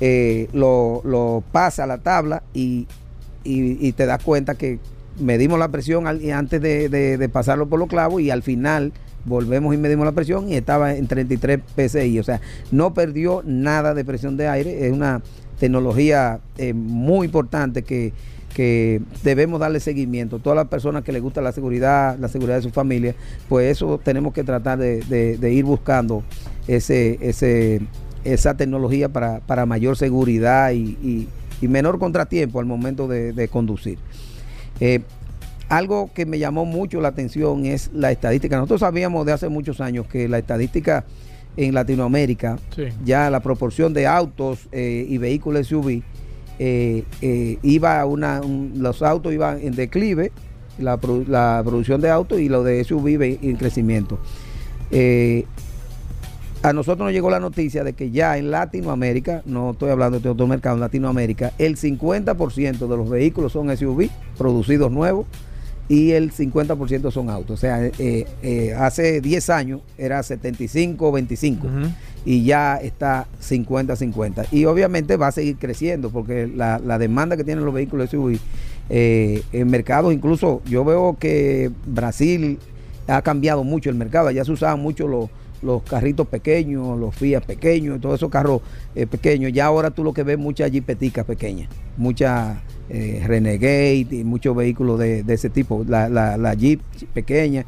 S5: eh, lo, pasa a la tabla y, te das cuenta que medimos la presión antes de, pasarlo por los clavos y al final volvemos y medimos la presión y estaba en 33 PSI. O sea, no perdió nada de presión de aire. Es una tecnología eh, muy importante que que debemos darle seguimiento. Todas las personas que les gusta la seguridad, la seguridad de su familia, pues eso tenemos que tratar de, ir buscando ese, ese, esa tecnología para, mayor seguridad y, menor contratiempo al momento de, conducir. Eh, algo que me llamó mucho la atención es la estadística. Nosotros sabíamos de hace muchos años que la estadística en Latinoamérica, ya la proporción de autos eh, y vehículos SUV, eh, eh, iba una, los autos iban en declive, la, producción de autos y lo de SUV en crecimiento. A nosotros nos llegó la noticia de que ya en Latinoamérica, no estoy hablando de otro mercado, en Latinoamérica, el 50% de los vehículos son SUV producidos nuevos y el 50% son autos. O sea, eh, eh, hace 10 años era 75-25 y ya está 50-50. Y obviamente va a seguir creciendo porque la, demanda que tienen los vehículos SUV eh, en mercados, incluso yo veo que Brasil ha cambiado mucho el mercado, ya se usaban mucho los los carritos pequeños, los Fiat pequeños, todos esos carros pequeños. Ya ahora tú lo que ves muchas jipeticas pequeñas, muchas eh, Renegade y muchos vehículos de, ese tipo, la, la, Jeep pequeña.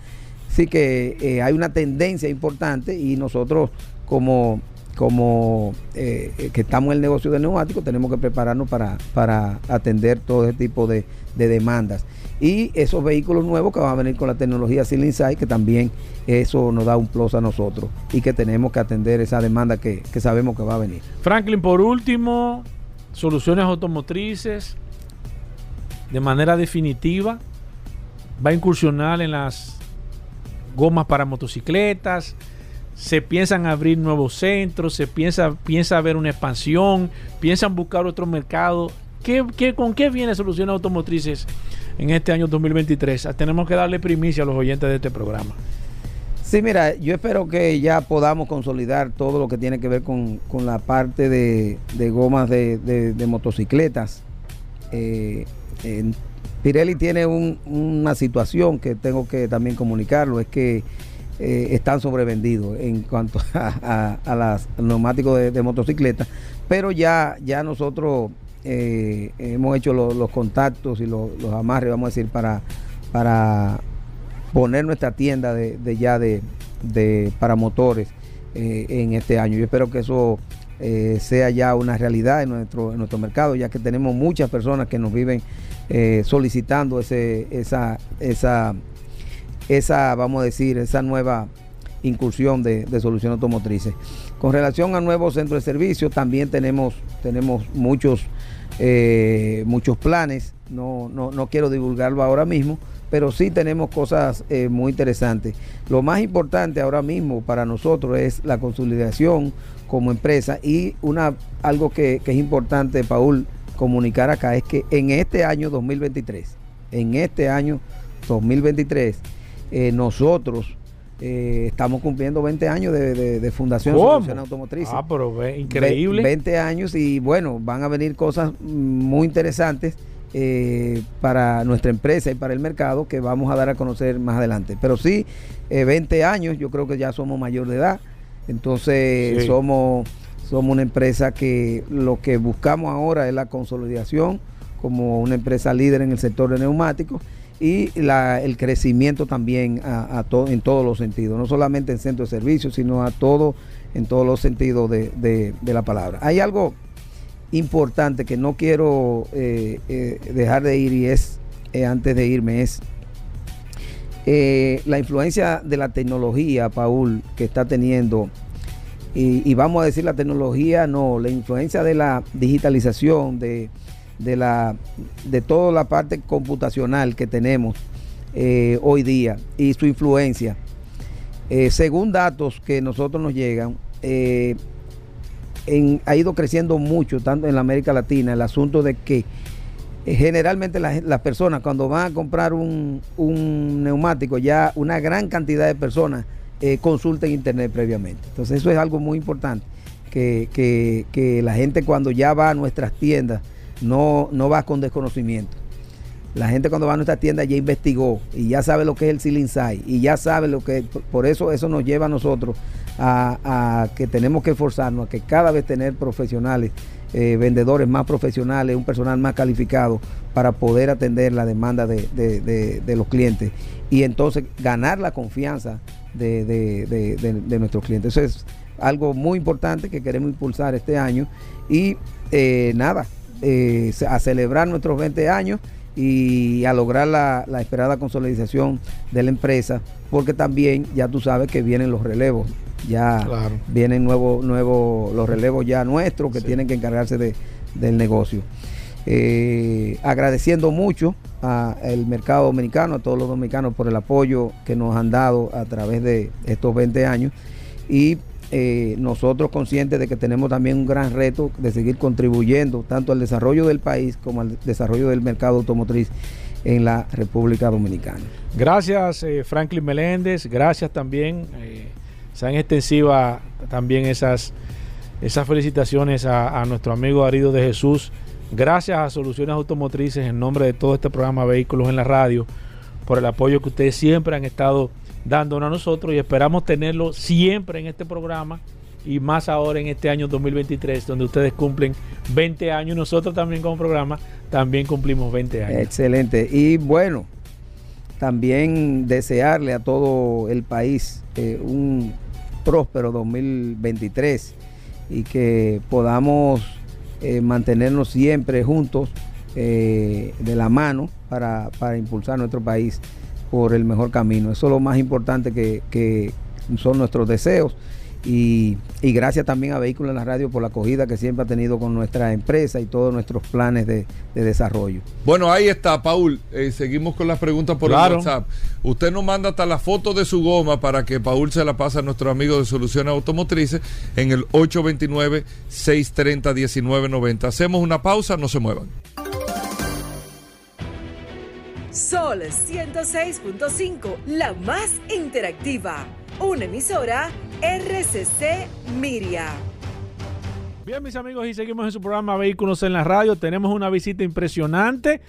S5: Así que eh, hay una tendencia importante y nosotros como, como eh, que estamos en el negocio del neumático tenemos que prepararnos para, para atender todo ese tipo de, demandas. Y esos vehículos nuevos que van a venir con la tecnología Seal Inside, que también eso nos da un plus a nosotros y que tenemos que atender esa demanda que, que sabemos que va a venir.
S2: Franklin, por último, soluciones automotrices de manera definitiva. Va a incursionar en las gomas para motocicletas. Se piensan abrir nuevos centros, se piensa, piensa haber una expansión, piensan buscar otro mercado. ¿Qué, con qué viene Soluciones Automotrices en este año 2023? Tenemos que darle primicia a los oyentes de este programa.
S5: Sí, mira, yo espero que ya podamos consolidar todo lo que tiene que ver con, con la parte de, de gomas de, de- motocicletas. Eh, Pirelli tiene un- una situación que tengo que también comunicarlo, es que eh, están sobrevendidos en cuanto a, a, a las neumáticos de, de motocicleta, pero ya, ya nosotros eh, hemos hecho lo- los contactos y lo- los amarres, vamos a decir, para, para poner nuestra tienda de, ya de, de para motores eh, en este año. Yo espero que eso eh, sea ya una realidad en nuestro, en nuestro mercado, ya que tenemos muchas personas que nos viven solicitando ese, esa, esa, esa, vamos a decir, esa nueva incursión de, de soluciones automotrices. Con relación al nuevo centro de servicio, también tenemos, tenemos muchos, eh, muchos planes. No, no, no quiero divulgarlo ahora mismo, pero sí tenemos cosas eh, muy interesantes. Lo más importante ahora mismo para nosotros es la consolidación como empresa y una algo que, es importante, Paul, comunicar acá es que en este año 2023, en este año 2023, eh, nosotros eh, estamos cumpliendo 20 años de, de- de Fundación
S2: ¿Cómo?
S5: Soluciones Automotrices.
S2: Ah, pero ve, increíble.
S5: Ve- 20 años y bueno, van a venir cosas muy interesantes eh, para nuestra empresa y para el mercado que vamos a dar a conocer más adelante. Pero sí, eh, 20 años, yo creo que ya somos mayor de edad, entonces
S2: Sí.
S5: somos, somos una empresa que lo que buscamos ahora es la consolidación como una empresa líder en el sector de neumáticos y la- el crecimiento también a, a en todos los sentidos, no solamente en centro de servicios, sino a todo, en todos los sentidos de la palabra. Hay algo importante que no quiero eh, eh, dejar de ir y es, eh, antes de irme, es eh, la influencia de la tecnología, Paul, que está teniendo, y, y vamos a decir la tecnología, no, la influencia de la digitalización, de, de, la, de toda la parte computacional que tenemos eh, hoy día y su influencia. Eh, según datos que nosotros nos llegan, eh, ha ido creciendo mucho, tanto en la América Latina, el asunto de que generalmente la gen- las personas cuando van a comprar un, un neumático, ya una gran cantidad de personas consultan internet previamente. Entonces eso es algo muy importante, que, que- que la gente cuando ya va a nuestras tiendas no, no va con desconocimiento. La gente cuando va a nuestra tienda ya investigó y ya sabe lo que es el Seal Inside y ya sabe lo que por- eso eso nos lleva a nosotros a, que tenemos que esforzarnos a que cada vez tener profesionales, eh, vendedores más profesionales, un personal más calificado para poder atender la demanda de, de- los clientes y entonces ganar la confianza de nuestros clientes. Eso es algo muy importante que queremos impulsar este año y eh, nada, eh, a celebrar nuestros 20 años y a lograr la, la esperada consolidación de la empresa, porque también ya tú sabes que vienen los relevos, ya
S2: Claro.
S5: vienen nuevos nuevos los relevos ya nuestros que
S2: Sí.
S5: tienen que encargarse de, del negocio. Eh, agradeciendo mucho al mercado dominicano, a todos los dominicanos por el apoyo que nos han dado a través de estos 20 años y eh, nosotros conscientes de que tenemos también un gran reto de seguir contribuyendo tanto al desarrollo del país como al desarrollo del mercado automotriz en la República Dominicana.
S2: Gracias, eh, Franklin Meléndez. Gracias también. Eh, sean extensivas también esas, esas felicitaciones a, a nuestro amigo Arido de Jesús. Gracias a Soluciones Automotrices en nombre de todo este programa Vehículos en la Radio por el apoyo que ustedes siempre han estado dándonos a nosotros y esperamos tenerlo siempre en este programa y más ahora en este año 2023 donde ustedes cumplen 20 años nosotros también como programa también cumplimos 20 años.
S5: Excelente. Y bueno, también desearle a todo el país eh, un próspero 2023 y que podamos eh, mantenernos siempre juntos eh, de la mano para, para impulsar nuestro país por el mejor camino. Eso es lo más importante que, que son nuestros deseos. Y, y gracias también a Vehículos en la Radio por la acogida que siempre ha tenido con nuestra empresa y todos nuestros planes de, de desarrollo.
S1: Bueno, ahí está, Paul. Eh, seguimos con las preguntas por
S2: Claro.
S1: el WhatsApp. Usted nos manda hasta la foto de su goma para que Paul se la pase a nuestro amigo de Soluciones Automotrices en el 829-630-1990. Hacemos una pausa, no se muevan.
S6: Sol 106.5, la más interactiva. una emisora RCC Miria.
S2: Bien, mis amigos, y seguimos en su programa Vehículos en la Radio. Tenemos una visita impresionante.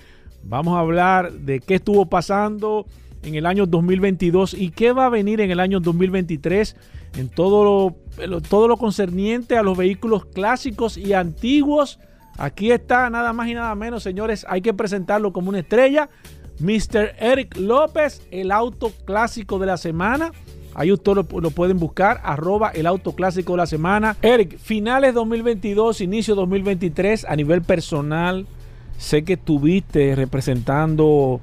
S2: Vamos a hablar de qué estuvo pasando en el año 2022 y qué va a venir en el año 2023 en todo lo, todo lo concerniente a los vehículos clásicos y antiguos. Aquí está nada más y nada menos, señores, hay que presentarlo como una estrella. Mr. Eric López, el auto clásico de la semana. Ahí ustedes lo, pueden buscar, arroba el auto clásico de la semana. Eric, finales 2022, inicio 2023, a nivel personal, sé que estuviste representando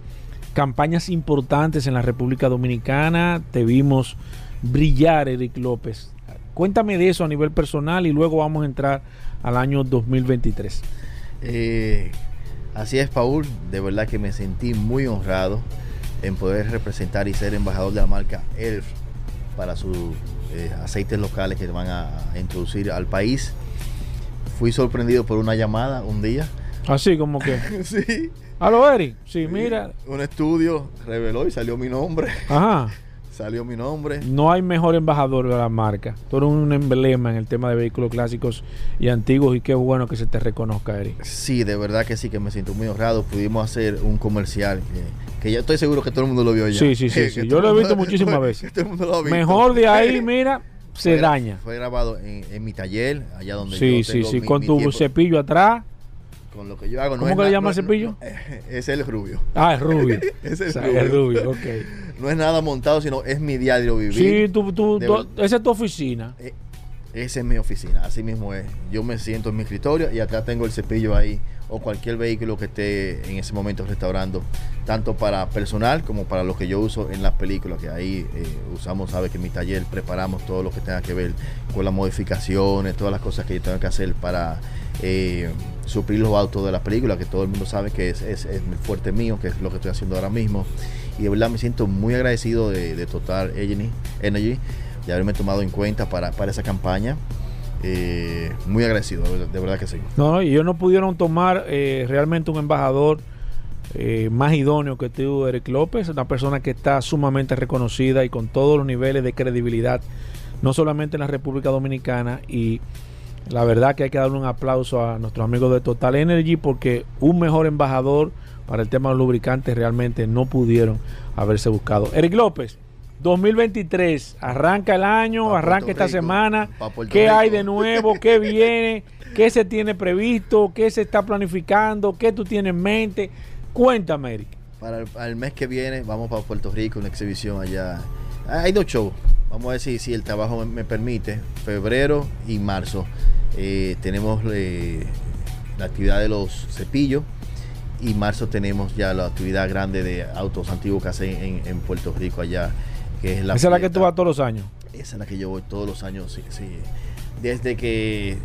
S2: campañas importantes en la República Dominicana. Te vimos brillar, Eric López. Cuéntame de eso a nivel personal y luego vamos a entrar al año 2023.
S3: Eh, así es, Paul. De verdad que me sentí muy honrado en poder representar y ser embajador de la marca ELF para sus eh, aceites locales que van a, introducir al país. Fui sorprendido por una llamada un día.
S2: Así como que.
S3: sí.
S2: Aló, Eric. Sí, mira.
S3: Un estudio reveló y salió mi nombre.
S2: Ajá.
S3: Salió mi nombre.
S2: No hay mejor embajador de la marca. Tú eres un emblema en el tema de vehículos clásicos y antiguos y qué bueno que se te reconozca, Eric.
S3: Sí, de verdad que sí, que me siento muy honrado. Pudimos hacer un comercial que, que ya estoy seguro que todo el mundo lo vio ya.
S2: Sí, sí, sí. sí. Yo lo he visto muchísimas veces.
S3: todo el mundo lo ha visto.
S2: Mejor de ahí, mira, se
S3: fue,
S2: daña.
S3: Fue grabado en, en, mi taller, allá donde
S2: sí,
S3: yo
S2: Sí, sí,
S3: mi,
S2: con
S3: mi
S2: tu
S3: tiempo.
S2: cepillo atrás.
S3: Con lo que yo hago.
S2: ¿Cómo
S3: no
S2: que
S3: es
S2: le
S3: na-
S2: llama
S3: no-
S2: el cepillo?
S3: no- es el rubio.
S2: Ah, es rubio.
S3: Es
S2: O sea,
S3: rubio.
S2: es rubio, ok.
S3: No es nada montado, sino es mi diario vivir.
S2: Sí, tú, tú,
S3: De
S2: tú- esa es tu oficina.
S3: Eh, Esa es mi oficina, así mismo es. Yo me siento en mi escritorio y acá tengo el cepillo ahí o cualquier vehículo que esté en ese momento restaurando, tanto para personal como para lo que yo uso en las películas, que ahí eh, usamos, sabe que en mi taller preparamos todo lo que tenga que ver con las modificaciones, todas las cosas que yo tengo que hacer para eh, suplir los autos de las películas, que todo el mundo sabe que es, es, fuerte mío, que es lo que estoy haciendo ahora mismo. Y de verdad me siento muy agradecido de, Total Energy de haberme tomado en cuenta para, para esa campaña. Eh, muy agradecido, de, de verdad que sí.
S2: No, y ellos no pudieron tomar eh, realmente un embajador eh, más idóneo que tú, Eric López, una persona que está sumamente reconocida y con todos los niveles de credibilidad, no solamente en la República Dominicana. Y la verdad que hay que darle un aplauso a nuestros amigos de Total Energy porque un mejor embajador para el tema de los lubricantes realmente no pudieron haberse buscado. Eric López. 2023, arranca el año,
S3: Pa'
S2: arranca
S3: Puerto
S2: esta
S3: Rico,
S2: semana. ¿Qué hay de nuevo? ¿Qué viene? ¿Qué se tiene previsto? ¿Qué se está planificando? ¿Qué tú tienes en mente? Cuéntame, Eric.
S3: Para el, para el mes que viene vamos para Puerto Rico, una exhibición allá. Ah, Hay dos shows, vamos a ver si, si el trabajo me, me permite. Febrero y marzo eh, tenemos eh, la actividad de los cepillos y marzo tenemos ya la actividad grande de autos antiguos que hacen en, en Puerto Rico allá. Que es la
S2: Esa es la que tú vas todos los años.
S3: Esa es la que yo voy todos los años, sí, sí. Desde que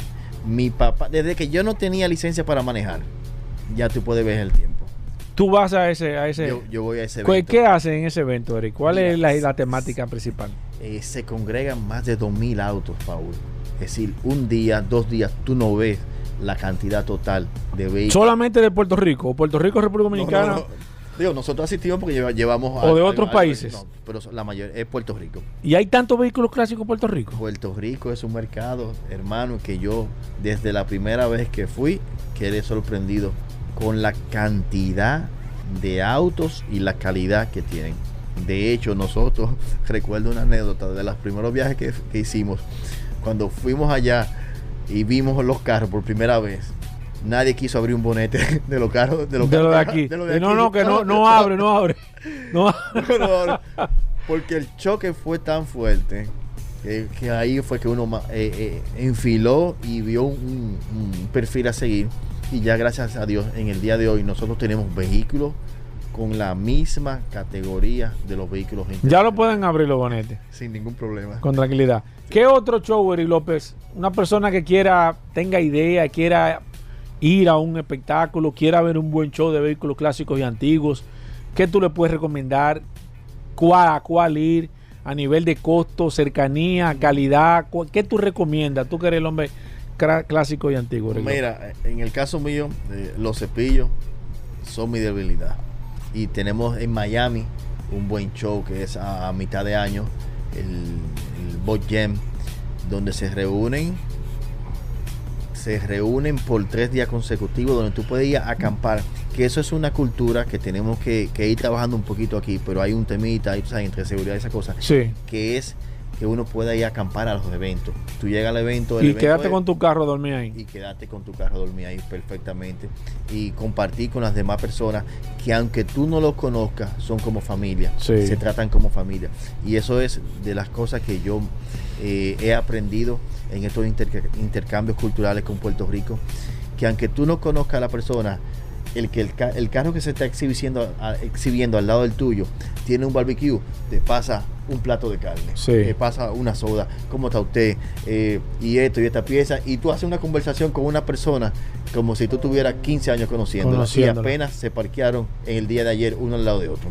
S3: mi papá, desde que yo no tenía licencia para manejar, ya tú puedes ver el tiempo.
S2: Tú vas a ese... A ese
S3: Yo, yo voy a ese
S2: ¿Qué,
S3: evento.
S2: qué hacen en ese evento, Eric? ¿Cuál
S3: Mira,
S2: es la, la temática principal?
S3: Eh, se congregan más de 2.000 autos, Paul. Es decir, un día, dos días, tú no ves la cantidad total de vehículos.
S2: ¿Solamente de Puerto Rico? ¿O Puerto Rico, República
S3: No, no,
S2: Dominicana?
S3: no. Digo, nosotros asistimos porque lleva- llevamos...
S2: ¿O de otros países?
S3: No, pero la mayoría es Puerto Rico.
S2: ¿Y hay tantos vehículos clásicos en Puerto Rico?
S3: Puerto Rico es un mercado, hermano, que yo desde la primera vez que fui quedé sorprendido con la cantidad de autos y la calidad que tienen. De hecho, nosotros, recuerdo una anécdota de los primeros viajes que, que hicimos, cuando fuimos allá y vimos los carros por primera vez, nadie quiso abrir un bonete de los carros de
S2: lo de aquí.
S3: de lo de
S2: no,
S3: aquí.
S2: no, que no, no abre, no abre. No abre.
S3: No, no, porque el choque fue tan fuerte eh, que ahí fue que uno eh, eh, enfiló y vio un, un perfil a seguir. Y ya gracias a Dios, en el día de hoy nosotros tenemos vehículos con la misma categoría de los vehículos
S2: Ya lo pueden abrir los bonetes.
S3: Sin ningún problema.
S2: Con tranquilidad. ¿Qué otro show, Eric López? Una persona que quiera, tenga idea, quiera ir a un espectáculo, quiera ver un buen show de vehículos clásicos y antiguos, ¿qué tú le puedes recomendar? ¿Cuál, a cuál ir? A nivel de costo, cercanía, calidad, ¿cu- ¿qué tú recomiendas? Tú que eres el hombre clásico y antiguo.
S3: Mira, en el caso mío, eh, los cepillos son mi debilidad. Y tenemos en Miami un buen show que es a, mitad de año. el, el Boat Jam, donde se reúnen se reúnen por tres días consecutivos donde tú puedes ir a acampar. Que eso es una cultura que tenemos que, que ir trabajando un poquito aquí, pero hay un temita tú sabes, entre seguridad y esa cosa,
S2: Sí.
S3: que es que uno pueda ir a acampar a los eventos. Tú llegas al evento, el
S2: Y
S3: evento
S2: quédate
S3: es-
S2: con tu carro a dormir ahí.
S3: y quedarte con tu carro dormir ahí perfectamente y compartir con las demás personas que aunque tú no los conozcas son como familia
S2: Sí.
S3: se tratan como familia y eso es de las cosas que yo eh, he aprendido en estos interca- intercambios culturales con Puerto Rico que aunque tú no conozcas a la persona el que el, ca- el carro que se está exhibiendo, a- exhibiendo al lado del tuyo tiene un barbecue, te pasa un plato de carne,
S2: Sí.
S3: te pasa una soda, ¿cómo está usted? Eh, y esto y esta pieza, y tú haces una conversación con una persona como si tú tuvieras 15 años conociéndola, y
S2: Conociéndola.
S3: apenas se parquearon en el día de ayer uno al lado de otro.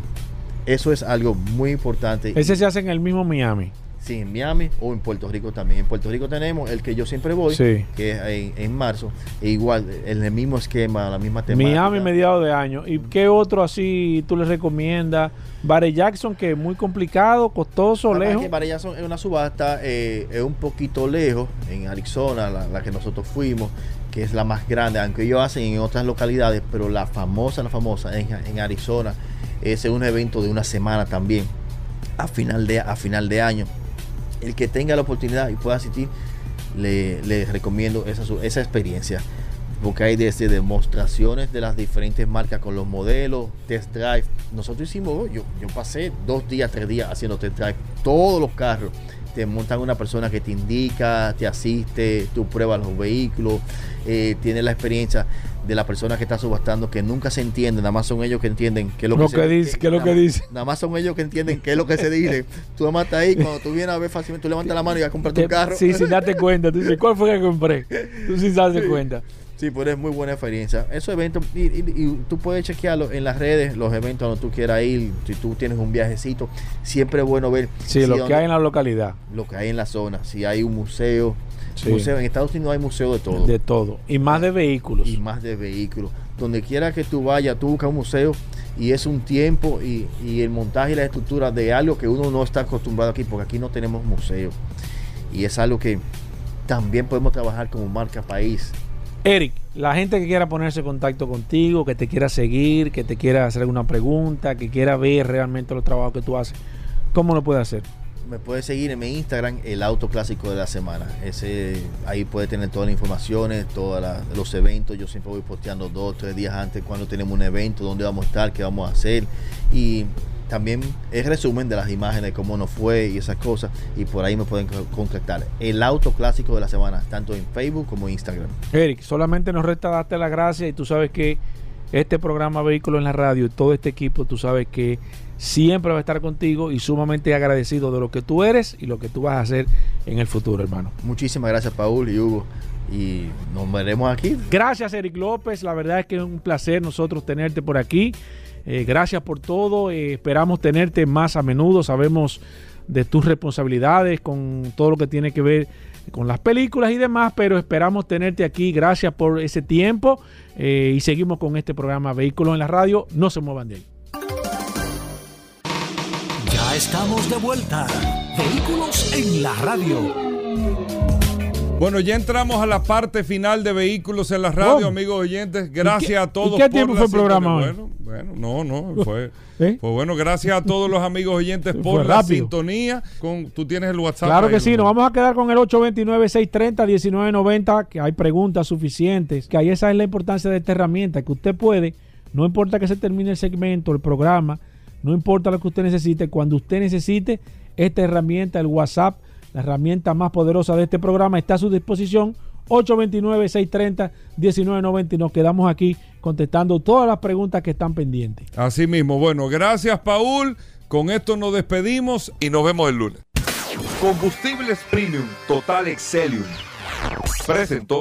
S3: Eso es algo muy importante.
S2: Ese se hace en el mismo Miami.
S3: Sí, en Miami o en Puerto Rico también. En Puerto Rico tenemos el que yo siempre voy,
S2: Sí.
S3: que es en, en marzo, e igual, en el mismo esquema, la misma temática.
S2: Miami, mediados de año. ¿Y qué otro así tú le recomiendas? Barry Jackson, que es muy complicado, costoso, lejos.
S3: que Barry Jackson es una subasta, eh, es un poquito lejos, en Arizona, la, la que nosotros fuimos, que es la más grande, aunque ellos hacen en otras localidades, pero la famosa, la famosa en, en Arizona, ese es un evento de una semana también, a final de, a final de año. El que tenga la oportunidad y pueda asistir, le, recomiendo esa, esa experiencia. Porque hay desde demostraciones de las diferentes marcas con los modelos, test drive. Nosotros hicimos, yo, yo pasé dos días, tres días haciendo test drive. Todos los carros te montan una persona que te indica, te asiste, tú pruebas los vehículos, eh, tienes la experiencia de la persona que está subastando que nunca se entiende, nada más son ellos que entienden qué es lo,
S2: Lo
S3: se-
S2: que dice, qué es lo
S3: nada
S2: que
S3: más-
S2: dice.
S3: Nada más son ellos que entienden qué es lo que se dice. Tú nada más estás ahí, cuando tú vienes a ver fácilmente, tú levantas la mano y vas a comprar tu carro.
S2: Sí, sin darte cuenta. Tú dices, ¿cuál fue que compré? Tú sin darte
S3: Sí.
S2: cuenta.
S3: Sí, pero es muy buena experiencia. Esos eventos, y, y- y tú puedes chequearlo en las redes, los eventos donde tú quieras ir, si tú tienes un viajecito, siempre es bueno ver
S2: Sí,
S3: si
S2: lo que hay en la localidad.
S3: lo que hay en la zona, si hay un museo.
S2: Sí.
S3: museo en Estados Unidos hay museo de todo.
S2: De todo. Y más de vehículos.
S3: y más de vehículos. Donde quiera que tú vayas, tú buscas un museo y es un tiempo y, y el montaje y la estructura de algo que uno no está acostumbrado aquí, porque aquí no tenemos museo. Y es algo que también podemos trabajar como marca país.
S2: Eric, la gente que quiera ponerse en contacto contigo, que te quiera seguir, que te quiera hacer alguna pregunta, que quiera ver realmente los trabajos que tú haces, ¿cómo lo puede hacer?
S3: Me puedes seguir en mi Instagram, el auto clásico de la semana. Ese ahí puede tener todas las informaciones, todos los eventos. Yo siempre voy posteando dos, tres días antes cuando tenemos un evento, dónde vamos a estar, qué vamos a hacer. Y también el resumen de las imágenes, cómo nos fue y esas cosas. Y por ahí me pueden co- contactar. El auto clásico de la semana, tanto en Facebook como en Instagram.
S2: Eric, solamente nos resta darte las gracias y tú sabes que este programa Vehículo en la Radio y todo este equipo, tú sabes que siempre va a estar contigo y sumamente agradecido de lo que tú eres y lo que tú vas a hacer en el futuro, hermano.
S3: Muchísimas gracias, Paul y Hugo. Y nos veremos aquí.
S2: Gracias, Eric López. La verdad es que es un placer nosotros tenerte por aquí. Eh, gracias por todo. Eh, esperamos tenerte más a menudo. Sabemos de tus responsabilidades con todo lo que tiene que ver con las películas y demás, pero esperamos tenerte aquí. Gracias por ese tiempo eh, y seguimos con este programa Vehículos en la Radio. No se muevan de ahí.
S7: Ya estamos de vuelta. Vehículos en la radio.
S1: Bueno, ya entramos a la parte final de Vehículos en la Radio,
S2: ¿Cómo?
S1: amigos oyentes. Gracias
S2: ¿Y qué-
S1: a todos.
S2: y qué
S1: por
S2: tiempo
S1: la
S2: fue el programa hoy?
S1: Bueno, bueno, no, no, fue,
S2: ¿Eh?
S1: fue bueno. Gracias a todos los amigos oyentes por la sintonía. Con, tú tienes el WhatsApp.
S2: Claro
S1: ahí,
S2: que sí,
S1: ¿no?
S2: nos vamos a quedar con el 829-630-1990, que hay preguntas suficientes, que ahí esa es la importancia de esta herramienta, que usted puede, no importa que se termine el segmento, el programa, no importa lo que usted necesite, cuando usted necesite esta herramienta, el WhatsApp, la herramienta más poderosa de este programa, está a su disposición. 829-630-1990 y nos quedamos aquí contestando todas las preguntas que están pendientes.
S1: Así mismo. Bueno, gracias, Paul. Con esto nos despedimos y nos vemos el lunes.
S8: Combustibles Premium Total Excelium. Presentó.